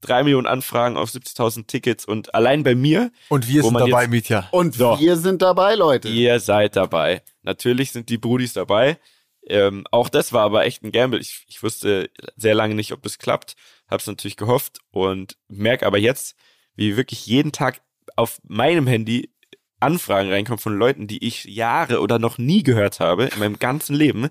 drei Millionen Anfragen auf 70.000 Tickets und allein bei mir, Und wir sind dabei, Mietja. Und So. wir sind dabei, Leute. ihr seid dabei. Natürlich sind die Brudis dabei. Ähm, auch das war aber echt ein Gamble. Ich, ich wusste sehr lange nicht, ob das klappt. Hab's natürlich gehofft und merke aber jetzt, wie wirklich jeden Tag auf meinem Handy Anfragen reinkommen von Leuten, die ich Jahre oder noch nie gehört habe in meinem ganzen Leben.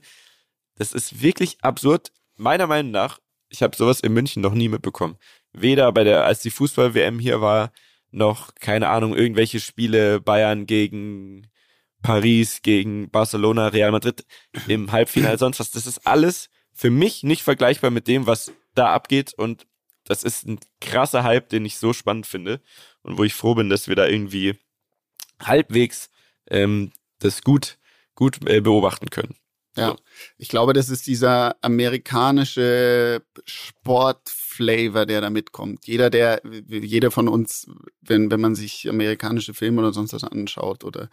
Das ist wirklich absurd. Meiner Meinung nach, ich habe sowas in München noch nie mitbekommen. Weder bei der, als die Fußball-WM hier war, noch, keine Ahnung, irgendwelche Spiele Bayern gegen Paris, gegen Barcelona, Real Madrid im Halbfinale, sonst was. Das ist alles für mich nicht vergleichbar mit dem, was da abgeht. Und das ist ein krasser Hype, den ich so spannend finde und wo ich froh bin, dass wir da irgendwie halbwegs ähm, das gut, gut äh, beobachten können. Ja, ich glaube, das ist dieser amerikanische Sportflavor, der da mitkommt. Jeder, der, jeder von uns, wenn, wenn man sich amerikanische Filme oder sonst was anschaut oder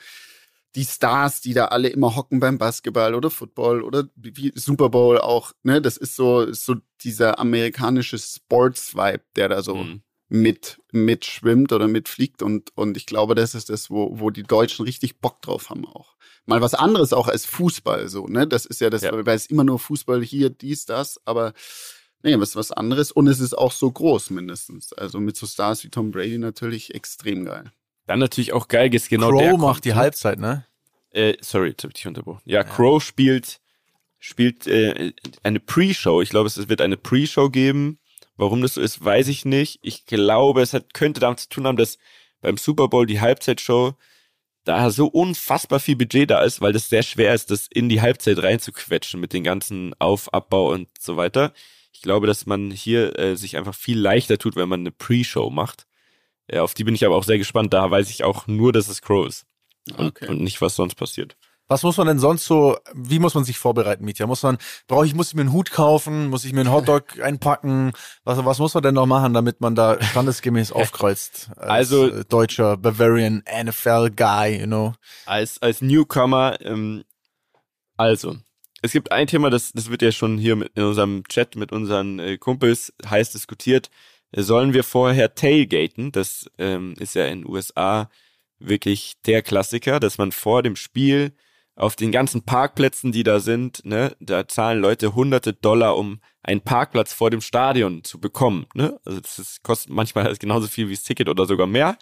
die Stars, die da alle immer hocken beim Basketball oder Football oder wie Super Bowl auch, ne, das ist so, ist so dieser amerikanische Sports-Vibe, der da so Mhm. mit mitschwimmt oder mitfliegt und und ich glaube, das ist das, wo wo die Deutschen richtig Bock drauf haben auch. Mal was anderes auch als Fußball so, ne? Das ist ja das, Ja. weil es immer nur Fußball hier dies das, aber nee, was was anderes und es ist auch so groß mindestens. Also mit so Stars wie Tom Brady natürlich extrem geil. Dann natürlich auch geil, ist genau Crow der macht kommt, die ne? Halbzeit, ne? Äh, sorry, jetzt hab ich dich unterbrochen. Ja, Crow spielt, spielt äh, eine Pre-Show. Ich glaube, es wird eine Pre-Show geben. Warum das so ist, weiß ich nicht. Ich glaube, es hat, könnte damit zu tun haben, dass beim Super Bowl die Halbzeitshow da so unfassbar viel Budget da ist, weil das sehr schwer ist, das in die Halbzeit reinzuquetschen mit den ganzen Auf, Abbau und so weiter. Ich glaube, dass man hier äh, sich einfach viel leichter tut, wenn man eine Pre-Show macht. Ja, auf die bin ich aber auch sehr gespannt. Da weiß ich auch nur, dass es Crow ist. und, Okay. und nicht, was sonst passiert. Was muss man denn sonst so, wie muss man sich vorbereiten, Mietja? Muss man, brauche ich, muss ich mir einen Hut kaufen? Muss ich mir einen Hotdog einpacken? Was, was muss man denn noch machen, damit man da standesgemäß aufkreuzt? Als, Also- äh, deutscher Bavarian NFL Guy, you know? als, als Newcomer, ähm, also, es gibt ein Thema, das, das wird ja schon hier mit, in unserem Chat mit unseren äh, Kumpels heiß diskutiert. Sollen wir vorher tailgaten? Das ähm, ist ja in den USA wirklich der Klassiker, dass man vor dem Spiel auf den ganzen Parkplätzen, die da sind, ne, da zahlen Leute hunderte Dollar, um einen Parkplatz vor dem Stadion zu bekommen. Ne? Also das ist, kostet manchmal genauso viel wie das Ticket oder sogar mehr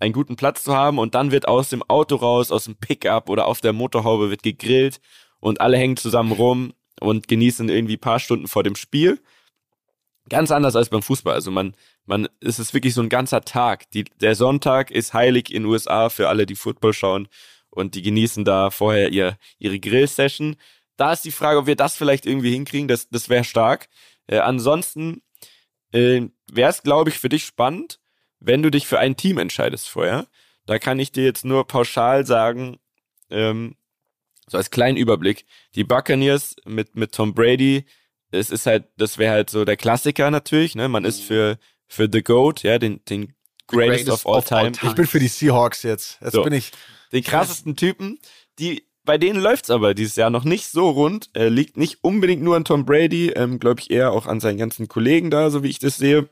einen guten Platz zu haben und dann wird aus dem Auto raus, aus dem Pickup oder auf der Motorhaube wird gegrillt und alle hängen zusammen rum und genießen irgendwie paar Stunden vor dem Spiel. Ganz anders als beim Fußball. Also man, man, es ist wirklich so ein ganzer Tag. Die, der Sonntag ist heilig in USA für alle, die Football schauen und die genießen da vorher ihr, ihre Grillsession. Da ist die Frage, ob wir das vielleicht irgendwie hinkriegen. Das, das wäre stark. Äh, ansonsten äh, wäre es, glaube ich, für dich spannend, wenn du dich für ein Team entscheidest vorher. Da kann ich dir jetzt nur pauschal sagen, ähm, so als kleinen Überblick, die Buccaneers mit, mit Tom Brady, es ist halt, das wäre halt so der Klassiker natürlich, ne? Man ist für, für The GOAT, ja, den, den greatest, greatest of all of all time. time. Ich bin für die Seahawks jetzt. Jetzt So. bin ich. Den krassesten Typen, die, bei denen läuft's aber dieses Jahr noch nicht so rund. Äh, liegt nicht unbedingt nur an Tom Brady, ähm, glaube ich eher auch an seinen ganzen Kollegen da, so wie ich das sehe.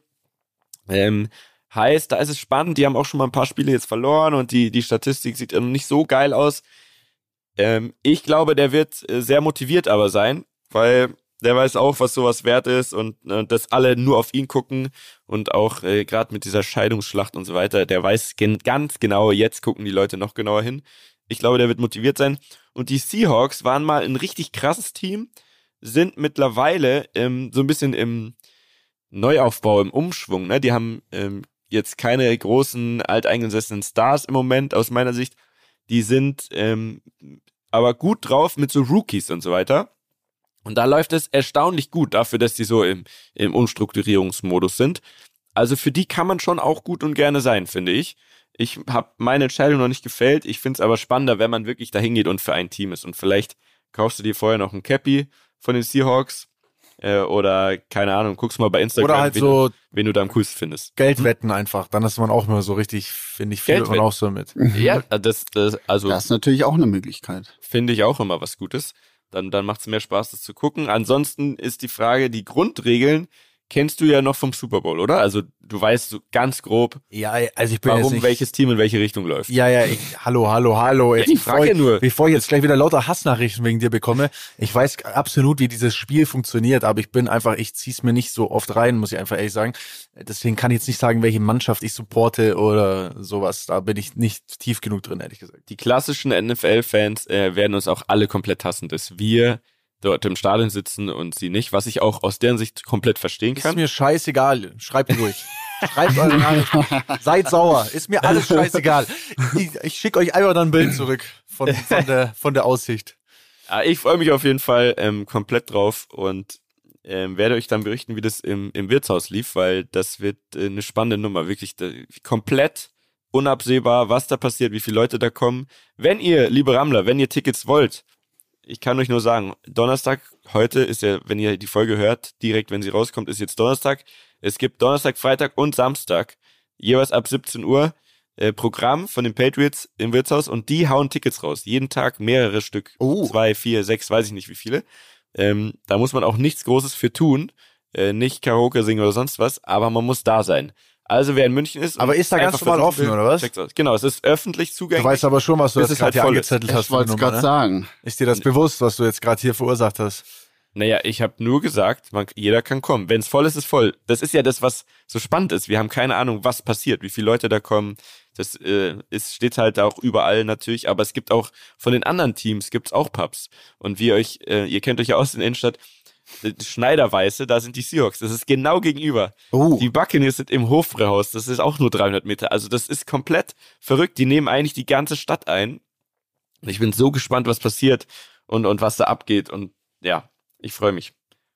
Ähm, heißt, da ist es spannend. Die haben auch schon mal ein paar Spiele jetzt verloren und die, die Statistik sieht noch nicht so geil aus. Ähm, ich glaube, der wird äh, sehr motiviert aber sein, weil der weiß auch, was sowas wert ist und äh, dass alle nur auf ihn gucken und auch äh, gerade mit dieser Scheidungsschlacht und so weiter, der weiß gen ganz genau, jetzt gucken die Leute noch genauer hin. Ich glaube, der wird motiviert sein. Und die Seahawks waren mal ein richtig krasses Team, sind mittlerweile ähm, so ein bisschen im Neuaufbau, im Umschwung. Ne? Die haben ähm, jetzt keine großen alteingesessenen Stars im Moment aus meiner Sicht. Die sind ähm, aber gut drauf mit so Rookies und so weiter. Und da läuft es erstaunlich gut dafür, dass die so im, im Umstrukturierungsmodus sind. Also für die kann man schon auch gut und gerne sein, finde ich. Ich habe meine Entscheidung noch nicht gefällt. Ich finde es aber spannender, wenn man wirklich dahin geht und für ein Team ist. Und vielleicht kaufst du dir vorher noch ein Cappy von den Seahawks äh, oder keine Ahnung, guckst mal bei Instagram, Oder halt wen, so wen du da am coolsten findest. Geldwetten einfach. Dann ist man auch immer so richtig, finde ich, viel und Geldwetten. auch so mit. Ja, das, das also Das ist natürlich auch eine Möglichkeit. finde ich auch immer was Gutes. Dann, dann macht es mehr Spaß, das zu gucken. Ansonsten ist die Frage, die Grundregeln kennst du ja noch vom Super Bowl, oder? Also du weißt so ganz grob, Ja, also ich bin warum nicht, welches Team in welche Richtung läuft. Ja, ja, ich, hallo, hallo, hallo. Jetzt, ich frag ja nur. Bevor ich jetzt gleich wieder lauter Hassnachrichten wegen dir bekomme, ich weiß absolut, wie dieses Spiel funktioniert, aber ich bin einfach, ich zieh's mir nicht so oft rein, muss ich einfach ehrlich sagen. Deswegen kann ich jetzt nicht sagen, welche Mannschaft ich supporte oder sowas. Da bin ich nicht tief genug drin, ehrlich gesagt. Die klassischen NFL-Fans äh, werden uns auch alle komplett hassen, dass wir dort im Stadion sitzen und sie nicht, was ich auch aus deren Sicht komplett verstehen Ist kann. mir scheißegal. Schreibt ruhig. Schreibt eure Nachrichten. Seid sauer. Ist mir alles scheißegal. Ich, ich schicke euch einfach dann ein Bild zurück von, von, der, von der Aussicht. Ah, Ich freue mich auf jeden Fall ähm, komplett drauf und ähm, werde euch dann berichten, wie das im, im Wirtshaus lief, weil das wird äh, eine spannende Nummer. Wirklich äh, komplett unabsehbar, was da passiert, wie viele Leute da kommen. Wenn ihr, liebe Rammler, wenn ihr Tickets wollt, ich kann euch nur sagen, Donnerstag, heute ist ja, wenn ihr die Folge hört, direkt, wenn sie rauskommt, ist jetzt Donnerstag. Es gibt Donnerstag, Freitag und Samstag, jeweils ab 17 Uhr, äh, Programm von den Patriots im Wirtshaus und die hauen Tickets raus. Jeden Tag mehrere Stück. Oh. Zwei, vier, sechs, weiß ich nicht wie viele. Ähm, da muss man auch nichts Großes für tun. Äh, nicht Karaoke singen oder sonst was, aber man muss da sein. Also wer in München ist. Aber ist da ganz einfach normal offen, oder was? aus. Genau, es ist öffentlich Du zugänglich. weißt aber schon, was du jetzt es gerade halt angezettelt hast. Ich wollte es gerade ne? sagen. Ist dir das bewusst, was du jetzt gerade hier verursacht hast? Naja, ich habe nur gesagt, man, jeder kann kommen. Wenn es voll ist, ist voll. Das ist ja das, was so spannend ist. Wir haben keine Ahnung, was passiert, wie viele Leute da kommen. Das äh, ist, steht halt auch überall natürlich, aber es gibt auch von den anderen Teams gibt's auch Pubs. Und wie euch, äh, ihr kennt euch ja aus in der Innenstadt, Schneiderweiße, da sind die Seahawks. Das ist genau gegenüber. Oh. Die Buccaneers sind im Hofbräuhaus. Das ist auch nur 300 Meter. Also das ist komplett verrückt. Die nehmen eigentlich die ganze Stadt ein. Und ich bin so gespannt, was passiert und, und was da abgeht. Und ja, ich freue mich.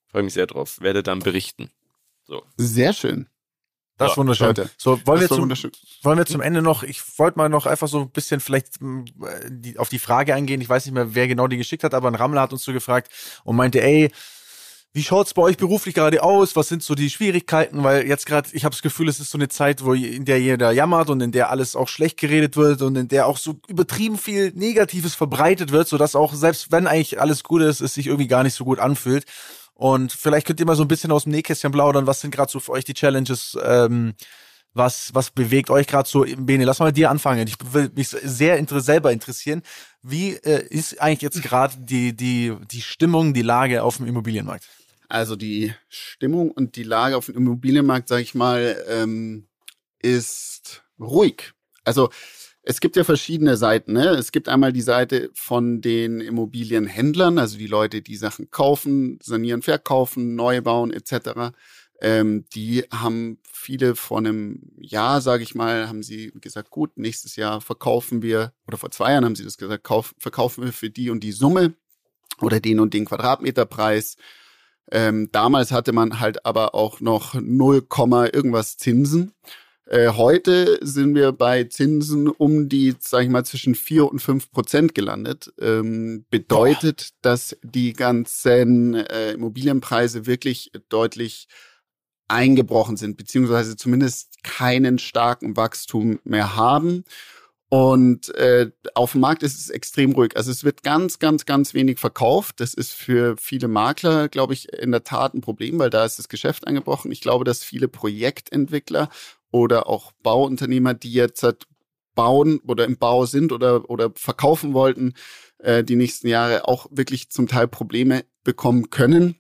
Freue mich sehr drauf. Werde dann berichten. So. Sehr schön. Das ist wunderschön. Leute, so, wollen wir, das zum, wunderschön. wollen wir zum Ende noch, ich wollte mal noch einfach so ein bisschen vielleicht mm, die, auf die Frage eingehen. Ich weiß nicht mehr, wer genau die geschickt hat, aber ein Rammler hat uns so gefragt und meinte, ey, wie schaut's bei euch beruflich gerade aus? Was sind so die Schwierigkeiten? Weil jetzt gerade, ich habe das Gefühl, es ist so eine Zeit, wo in der jeder jammert und in der alles auch schlecht geredet wird und in der auch so übertrieben viel Negatives verbreitet wird, sodass auch selbst wenn eigentlich alles gut ist, es sich irgendwie gar nicht so gut anfühlt. Und vielleicht könnt ihr mal so ein bisschen aus dem Nähkästchen plaudern. Was sind gerade so für euch die Challenges? Ähm, was, was bewegt euch gerade so? Bene, lass mal dir anfangen. Ich will mich sehr inter selber interessieren. Wie äh, ist eigentlich jetzt gerade die, die, die Stimmung, die Lage auf dem Immobilienmarkt? Also die Stimmung und die Lage auf dem Immobilienmarkt, sage ich mal, ähm, ist ruhig. Also es gibt ja verschiedene Seiten. Ne? Es gibt einmal die Seite von den Immobilienhändlern, also die Leute, die Sachen kaufen, sanieren, verkaufen, neu bauen etc. Ähm, die haben viele vor einem Jahr, sage ich mal, haben sie gesagt, gut, nächstes Jahr verkaufen wir, oder vor zwei Jahren haben sie das gesagt, kauf, verkaufen wir für die und die Summe oder den und den Quadratmeterpreis. Ähm, damals hatte man halt aber auch noch 0, irgendwas Zinsen. Äh, heute sind wir bei Zinsen um die, sag ich mal, zwischen 4 und 5 Prozent gelandet. Ähm, bedeutet, Boah. dass die ganzen äh, Immobilienpreise wirklich deutlich eingebrochen sind, beziehungsweise zumindest keinen starken Wachstum mehr haben. Und äh, auf dem Markt ist es extrem ruhig. Also es wird ganz, ganz, ganz wenig verkauft. Das ist für viele Makler, glaube ich, in der Tat ein Problem, weil da ist das Geschäft eingebrochen. Ich glaube, dass viele Projektentwickler oder auch Bauunternehmer, die jetzt halt bauen oder im Bau sind oder, oder verkaufen wollten, äh, die nächsten Jahre auch wirklich zum Teil Probleme bekommen können.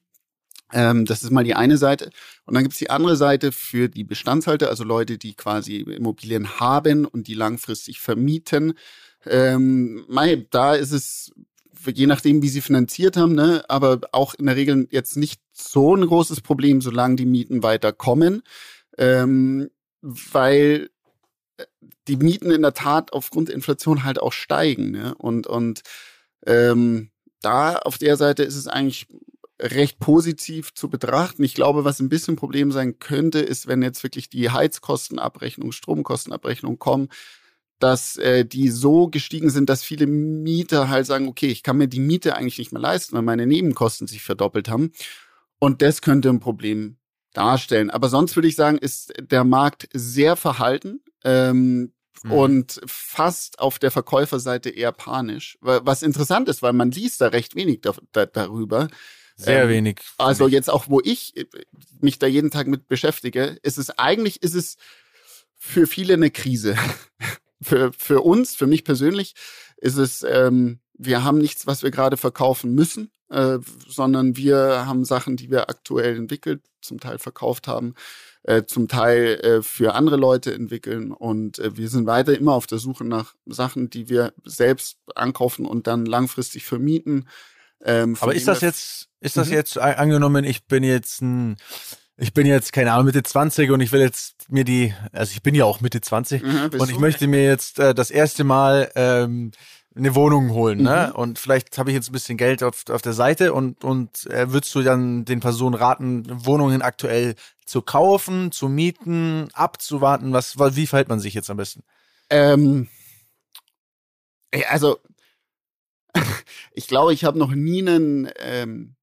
Ähm, das ist mal die eine Seite. Und dann gibt's die andere Seite für die Bestandshalter, also Leute, die quasi Immobilien haben und die langfristig vermieten. Ähm, da ist es je nachdem, wie sie finanziert haben, ne, aber auch in der Regel jetzt nicht so ein großes Problem, solange die Mieten weiterkommen, ähm, weil äh, die Mieten in der Tat aufgrund der Inflation halt auch steigen. Ne? Und, und ähm, da auf der Seite ist es eigentlich recht positiv zu betrachten. Ich glaube, was ein bisschen Problem sein könnte, ist, wenn jetzt wirklich die Heizkostenabrechnung, Stromkostenabrechnung kommen, dass äh, die so gestiegen sind, dass viele Mieter halt sagen, okay, ich kann mir die Miete eigentlich nicht mehr leisten, weil meine Nebenkosten sich verdoppelt haben. Und das könnte ein Problem darstellen. Aber sonst würde ich sagen, ist der Markt sehr verhalten. Ähm, mhm. Und fast auf der Verkäuferseite eher panisch. Was interessant ist, weil man liest da recht wenig da, da, darüber. Sehr ähm, wenig. Also jetzt auch, wo ich äh, mich da jeden Tag mit beschäftige, ist es eigentlich, ist es für viele eine Krise. für, für uns, für mich persönlich, ist es, ähm, wir haben nichts, was wir gerade verkaufen müssen, äh, sondern wir haben Sachen, die wir aktuell entwickelt, zum Teil verkauft haben, äh, zum Teil äh, für andere Leute entwickeln. Und äh, wir sind weiter immer auf der Suche nach Sachen, die wir selbst ankaufen und dann langfristig vermieten. Ähm, Aber ist das jetzt, ist das mhm. jetzt angenommen, ich bin jetzt ein, ich bin jetzt, keine Ahnung, Mitte 20 und ich will jetzt mir die, also ich bin ja auch Mitte 20 mhm, und ich möchte mir jetzt äh, das erste Mal ähm, eine Wohnung holen, ne? mhm. ne? Und vielleicht habe ich jetzt ein bisschen Geld auf, auf der Seite und, und äh, würdest du dann den Personen raten, Wohnungen aktuell zu kaufen, zu mieten, abzuwarten? Was, wie verhält man sich jetzt am besten? Ähm, also ich glaube, ich habe noch nie einen, ähm,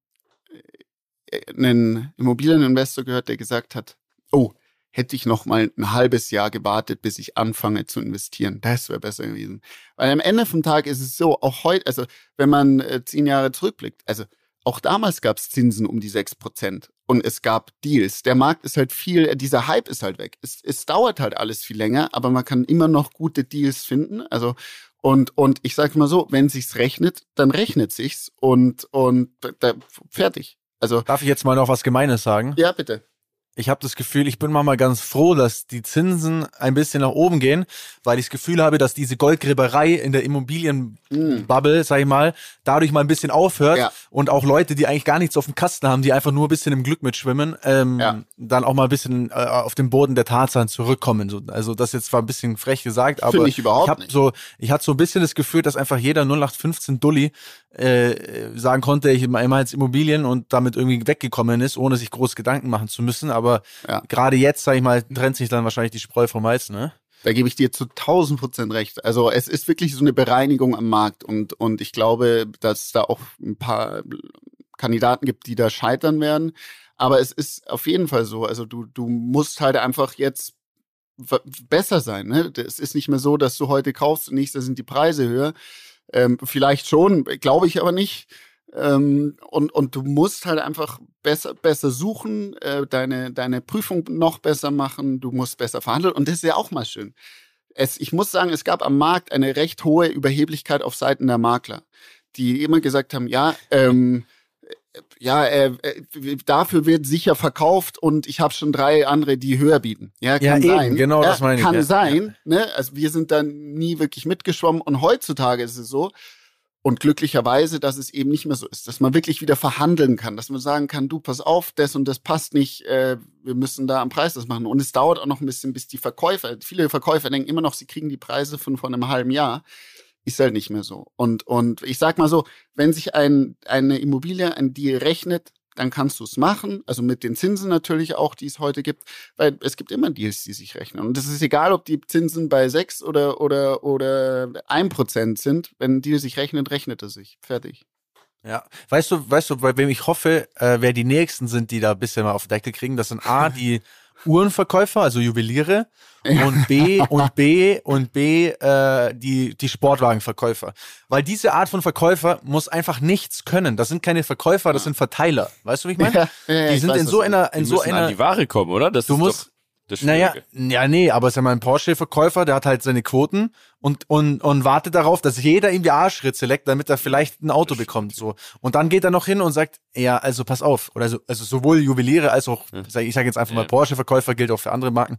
äh, einen Immobilieninvestor gehört, der gesagt hat, oh, hätte ich noch mal ein halbes Jahr gewartet, bis ich anfange zu investieren. Das wäre besser gewesen. Weil am Ende vom Tag ist es so, auch heute, also wenn man äh, zehn Jahre zurückblickt, also auch damals gab es Zinsen um die sechs Prozent und es gab Deals. Der Markt ist halt viel, äh, dieser Hype ist halt weg. Es, es dauert halt alles viel länger, aber man kann immer noch gute Deals finden. Also und, und ich sage mal so, wenn sich's rechnet, dann rechnet sich's und, und da, fertig. Also Darf ich jetzt mal noch was Gemeines sagen? Ja, bitte ich habe das Gefühl, ich bin manchmal ganz froh, dass die Zinsen ein bisschen nach oben gehen, weil ich das Gefühl habe, dass diese Goldgräberei in der Immobilienbubble, mm. sag ich mal, dadurch mal ein bisschen aufhört ja. und auch Leute, die eigentlich gar nichts auf dem Kasten haben, die einfach nur ein bisschen im Glück mitschwimmen, ähm, ja. dann auch mal ein bisschen äh, auf den Boden der Tatsachen zurückkommen. So, also das jetzt zwar ein bisschen frech gesagt, aber ich, überhaupt ich habe so, ich hatte so ein bisschen das Gefühl, dass einfach jeder 0815 Dulli äh, sagen konnte, ich mache jetzt Immobilien und damit irgendwie weggekommen ist, ohne sich groß Gedanken machen zu müssen aber Ja. gerade jetzt, sag ich mal, trennt sich dann wahrscheinlich die Spreu vom Weizen, ne? Da gebe ich dir zu 1000 Prozent recht. Also es ist wirklich so eine Bereinigung am Markt und, und ich glaube, dass da auch ein paar Kandidaten gibt, die da scheitern werden. Aber es ist auf jeden Fall so. Also du, du musst halt einfach jetzt besser sein. Ne? Es ist nicht mehr so, dass du heute kaufst und nächstes sind die Preise höher. Ähm, vielleicht schon, glaube ich aber nicht. Ähm, und, und du musst halt einfach besser, besser suchen, äh, deine, deine Prüfung noch besser machen, du musst besser verhandeln. Und das ist ja auch mal schön. Es, ich muss sagen, es gab am Markt eine recht hohe Überheblichkeit auf Seiten der Makler, die immer gesagt haben, ja, ähm, ja, äh, äh, dafür wird sicher verkauft und ich habe schon drei andere, die höher bieten. Ja, kann Ja, eben, sein. genau ja, das meine ich, Kann ja. sein. Ne? Also wir sind dann nie wirklich mitgeschwommen und heutzutage ist es so, und glücklicherweise, dass es eben nicht mehr so ist, dass man wirklich wieder verhandeln kann, dass man sagen kann, du, pass auf, das und das passt nicht, äh, wir müssen da am Preis das machen. Und es dauert auch noch ein bisschen, bis die Verkäufer, viele Verkäufer denken immer noch, sie kriegen die Preise von vor einem halben Jahr. Ist halt nicht mehr so. Und, und ich sag mal so, wenn sich ein, eine Immobilie, ein Deal rechnet, dann kannst du es machen. Also mit den Zinsen natürlich auch, die es heute gibt, weil es gibt immer Deals, die sich rechnen. Und es ist egal, ob die Zinsen bei sechs oder, oder, oder ein Prozent sind. Wenn ein Deal sich rechnet, rechnet er sich. Fertig. Ja. Weißt du, weißt du, bei wem ich hoffe, äh, wer die nächsten sind, die da ein bisschen mal auf den Deckel kriegen, das sind A, die Uhrenverkäufer, also Juweliere, und B und B und B äh, die die Sportwagenverkäufer, weil diese Art von Verkäufer muss einfach nichts können. Das sind keine Verkäufer, das sind Verteiler. Weißt du, wie ich meine? Ja, ja, die sind weiß, in so einer in so müssen an einer die Ware kommen, oder? Das Du musst- das naja, ja, nee, aber sag mal, ein Porsche-Verkäufer, der hat halt seine Quoten und, und, und wartet darauf, dass jeder ihm die Arschritze leckt, damit er vielleicht ein Auto bekommt, so. Und dann geht er noch hin und sagt, ja, also pass auf, oder so, also sowohl Juweliere als auch, sag- ich sage jetzt einfach mal Ja. Porsche-Verkäufer, gilt auch für andere Marken,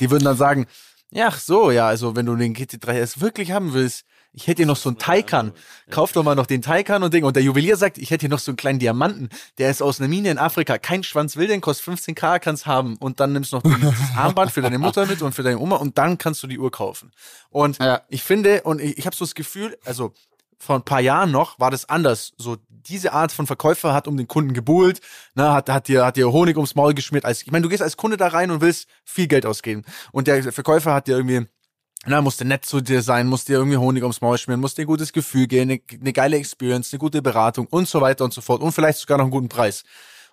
die würden dann sagen, ja, ach so, ja, also wenn du den GT3 wirklich haben willst, ich hätte hier noch so einen Taycan. Kauf doch mal noch den Taycan und Ding. Und der Juwelier sagt, ich hätte hier noch so einen kleinen Diamanten. Der ist aus einer Mine in Afrika. Kein Schwanz will den, kostet 15k, kannst haben. Und dann nimmst du noch dieses Armband für deine Mutter mit und für deine Oma und dann kannst du die Uhr kaufen. Und Ja. ich finde, und ich, ich habe so das Gefühl, also vor ein paar Jahren noch war das anders. So diese Art von Verkäufer hat um den Kunden gebuhlt, ne, hat, hat dir, hat dir Honig ums Maul geschmiert. Als, ich meine, du gehst als Kunde da rein und willst viel Geld ausgeben. Und der Verkäufer hat dir irgendwie na, musste nett zu dir sein, musste dir irgendwie Honig ums Maul schmieren, musste dir ein gutes Gefühl geben, eine, eine geile Experience, eine gute Beratung und so weiter und so fort und vielleicht sogar noch einen guten Preis.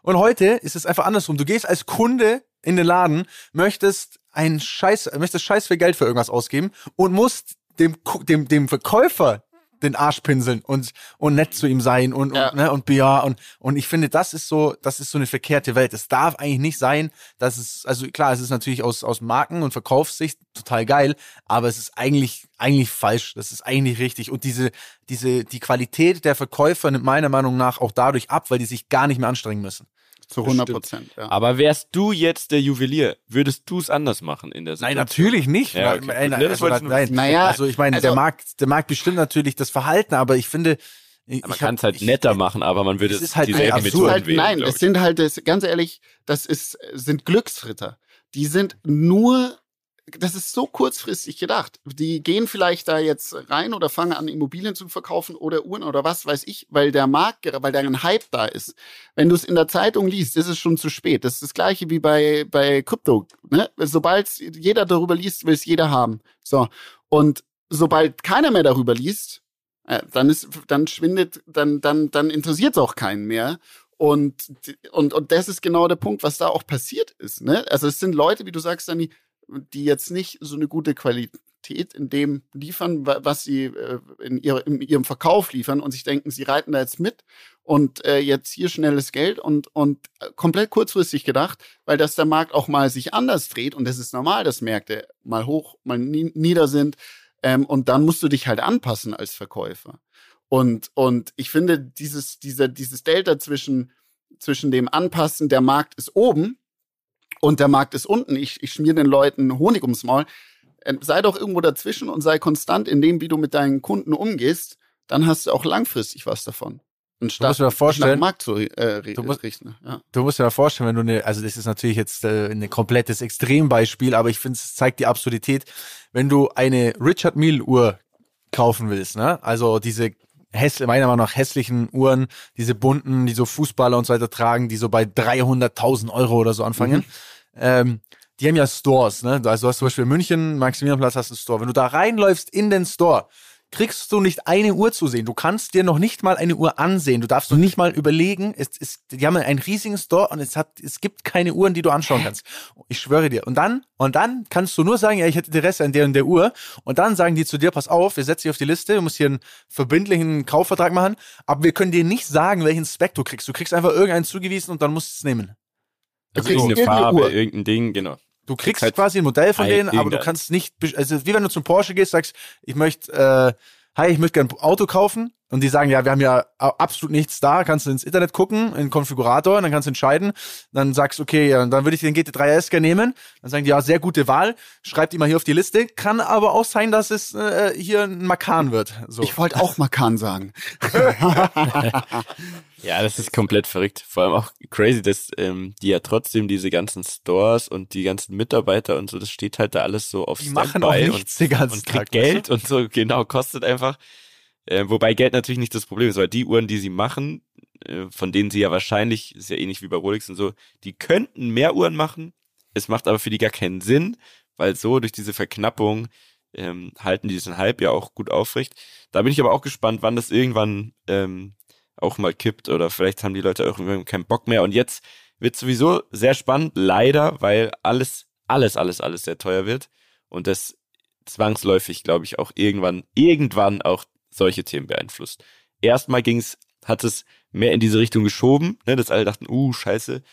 Und heute ist es einfach andersrum. Du gehst als Kunde in den Laden, möchtest ein Scheiß, möchtest Scheiß viel Geld für irgendwas ausgeben und musst dem, dem, dem Verkäufer den Arsch pinseln und, und nett zu ihm sein und, Ja. und, ne, und ja, und, und ich finde, das ist so, das ist so eine verkehrte Welt. Es darf eigentlich nicht sein, dass es, also klar, es ist natürlich aus, aus Marken- und Verkaufssicht total geil, aber es ist eigentlich, eigentlich falsch. Das ist eigentlich richtig. Und diese, diese, die Qualität der Verkäufer nimmt meiner Meinung nach auch dadurch ab, weil die sich gar nicht mehr anstrengen müssen. Zu 100 Prozent. Ja. Aber wärst du jetzt der Juwelier, würdest du es anders machen in der Nein, Situation? natürlich nicht. Ja, okay, nein, also, ich nur nein. Naja, also ich meine, der also- Markt, der Markt bestimmt natürlich das Verhalten, aber ich finde, ich, Man kann es halt ich- netter machen, aber man würde es ist halt dieselben absurd. Methoden halt, wählen. nein, es sind halt, das, ganz ehrlich, das ist, sind Glücksritter. Die sind nur, das ist so kurzfristig gedacht. Die gehen vielleicht da jetzt rein oder fangen an, Immobilien zu verkaufen oder Uhren oder was weiß ich, weil der Markt, weil da ein Hype da ist. Wenn du es in der Zeitung liest, ist es schon zu spät. Das ist das gleiche wie bei, bei Krypto. Ne? Sobald jeder darüber liest, will es jeder haben. So. Und sobald keiner mehr darüber liest, äh, dann ist, dann schwindet, dann, dann, dann interessiert es auch keinen mehr. Und, und, und das ist genau der Punkt, was da auch passiert ist. Ne? Also es sind Leute, wie du sagst, Dani, die jetzt nicht so eine gute Qualität in dem liefern, wa- was sie äh, in, ihre, in ihrem Verkauf liefern und sich denken, sie reiten da jetzt mit und äh, jetzt hier schnelles Geld und, und äh, komplett kurzfristig gedacht, weil dass der Markt auch mal sich anders dreht und das ist normal, dass Märkte mal hoch, mal ni nieder sind ähm, und dann musst du dich halt anpassen als Verkäufer. Und, und ich finde, dieses, dieser, dieses Delta zwischen, zwischen dem Anpassen, der Markt ist oben und der Markt ist unten, ich, ich schmier den Leuten Honig ums Maul, äh, sei doch irgendwo dazwischen und sei konstant in dem, wie du mit deinen Kunden umgehst, dann hast du auch langfristig was davon. Du musst dir vorstellen- Markt zu äh, Du musst- richten. Ja. Du musst dir mal vorstellen, wenn du eine, also das ist natürlich jetzt äh, ein komplettes Extrembeispiel, aber ich finde, es zeigt die Absurdität, wenn du eine Richard Mille Uhr kaufen willst, ne? Also diese hässlich, meiner Meinung nach hässlichen Uhren, diese bunten, die so Fußballer und so weiter tragen, die so bei 300.000 Euro oder so anfangen. Mhm. Ähm, die haben ja Stores, ne? Also du hast zum Beispiel in München, Maximilianplatz hast einen Store. Wenn du da reinläufst in den Store, kriegst du nicht eine Uhr zu sehen. Du kannst dir noch nicht mal eine Uhr ansehen. Du darfst noch nicht mal überlegen. Es, es, die haben einen riesigen Store und es, hat, es gibt keine Uhren, die du anschauen kannst. Ich schwöre dir. Und dann, und dann kannst du nur sagen, ja, ich hätte Interesse an der und der Uhr. Und dann sagen die zu dir, pass auf, wir setzen dich auf die Liste, du musst hier einen verbindlichen Kaufvertrag machen. Aber wir können dir nicht sagen, welchen Spec du kriegst. Du kriegst einfach irgendeinen zugewiesen und dann musst du es nehmen. Also irgendeine Farbe, Uhr. irgendein Ding, genau. Du kriegst halt quasi ein Modell von denen, aber du kannst nicht, also wie wenn du zum Porsche gehst, sagst, ich möchte, äh, hi, ich möchte gerne ein Auto kaufen und die sagen, ja, wir haben ja absolut nichts da, kannst du ins Internet gucken, in den Konfigurator, und dann kannst du entscheiden, dann sagst du, okay, ja, dann würde ich den GT3S gerne nehmen, dann sagen die, ja, sehr gute Wahl, schreibt die mal hier auf die Liste, kann aber auch sein, dass es äh, hier ein Makan wird. So. Ich wollte auch Makan sagen. ja, das ist komplett verrückt, vor allem auch crazy, dass ähm, die ja trotzdem diese ganzen Stores und die ganzen Mitarbeiter und so, das steht halt da alles so auf Die machen auch nichts und, den ganzen und Tag. Geld und so, genau, kostet einfach äh, wobei Geld natürlich nicht das Problem ist, weil die Uhren, die sie machen, äh, von denen sie ja wahrscheinlich, ist ja ähnlich wie bei Rolex und so, die könnten mehr Uhren machen. Es macht aber für die gar keinen Sinn, weil so durch diese Verknappung ähm, halten die diesen Hype ja auch gut aufrecht. Da bin ich aber auch gespannt, wann das irgendwann ähm, auch mal kippt oder vielleicht haben die Leute irgendwann keinen Bock mehr. Und jetzt wird sowieso sehr spannend, leider, weil alles, alles, alles, alles sehr teuer wird und das zwangsläufig, glaube ich, auch irgendwann, irgendwann auch solche Themen beeinflusst. Erstmal ging's, hat es mehr in diese Richtung geschoben, ne, dass alle dachten, uh, scheiße,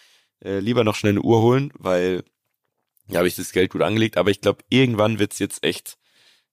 äh, lieber noch schnell eine Uhr holen, weil ja, habe ich das Geld gut angelegt. Aber ich glaube, irgendwann wird's jetzt echt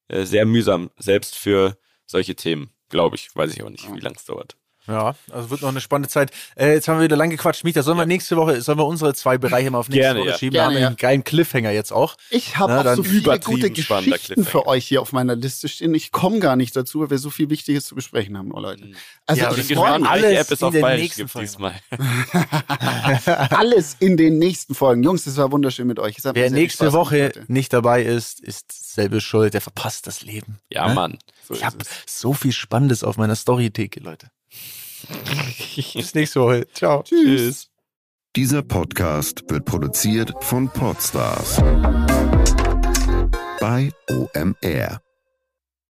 äh, sehr mühsam, selbst für solche Themen, glaube ich. Weiß ich auch nicht, wie lang es dauert. Ja, also wird noch eine spannende Zeit. Äh, jetzt haben wir wieder lang gequatscht. Mieter, sollen wir nächste Woche, sollen wir unsere zwei Bereiche mal auf nächste Gerne, Woche ja. schieben? Gerne, haben wir ja. einen geilen Cliffhanger jetzt auch. Ich habe auch so dann viele gute Geschichten für euch hier auf meiner Liste stehen. Ich komme gar nicht dazu, weil wir so viel Wichtiges zu besprechen haben, oh Leute. Also Ja, ich gespannt, mich. alles App es in auf den Bayerisch nächsten gibt Folgen. diesmal. alles in den nächsten Folgen. Jungs, das war wunderschön mit euch. Wer nächste Woche gemacht nicht dabei ist, ist selbe schuld. Der verpasst das Leben. Ja, Hä? Mann. So Ich ist habe so viel Spannendes auf meiner Storytheke, Leute. Bis nächste Woche. Ciao. Tschüss. Dieser Podcast wird produziert von Podstars bei OMR.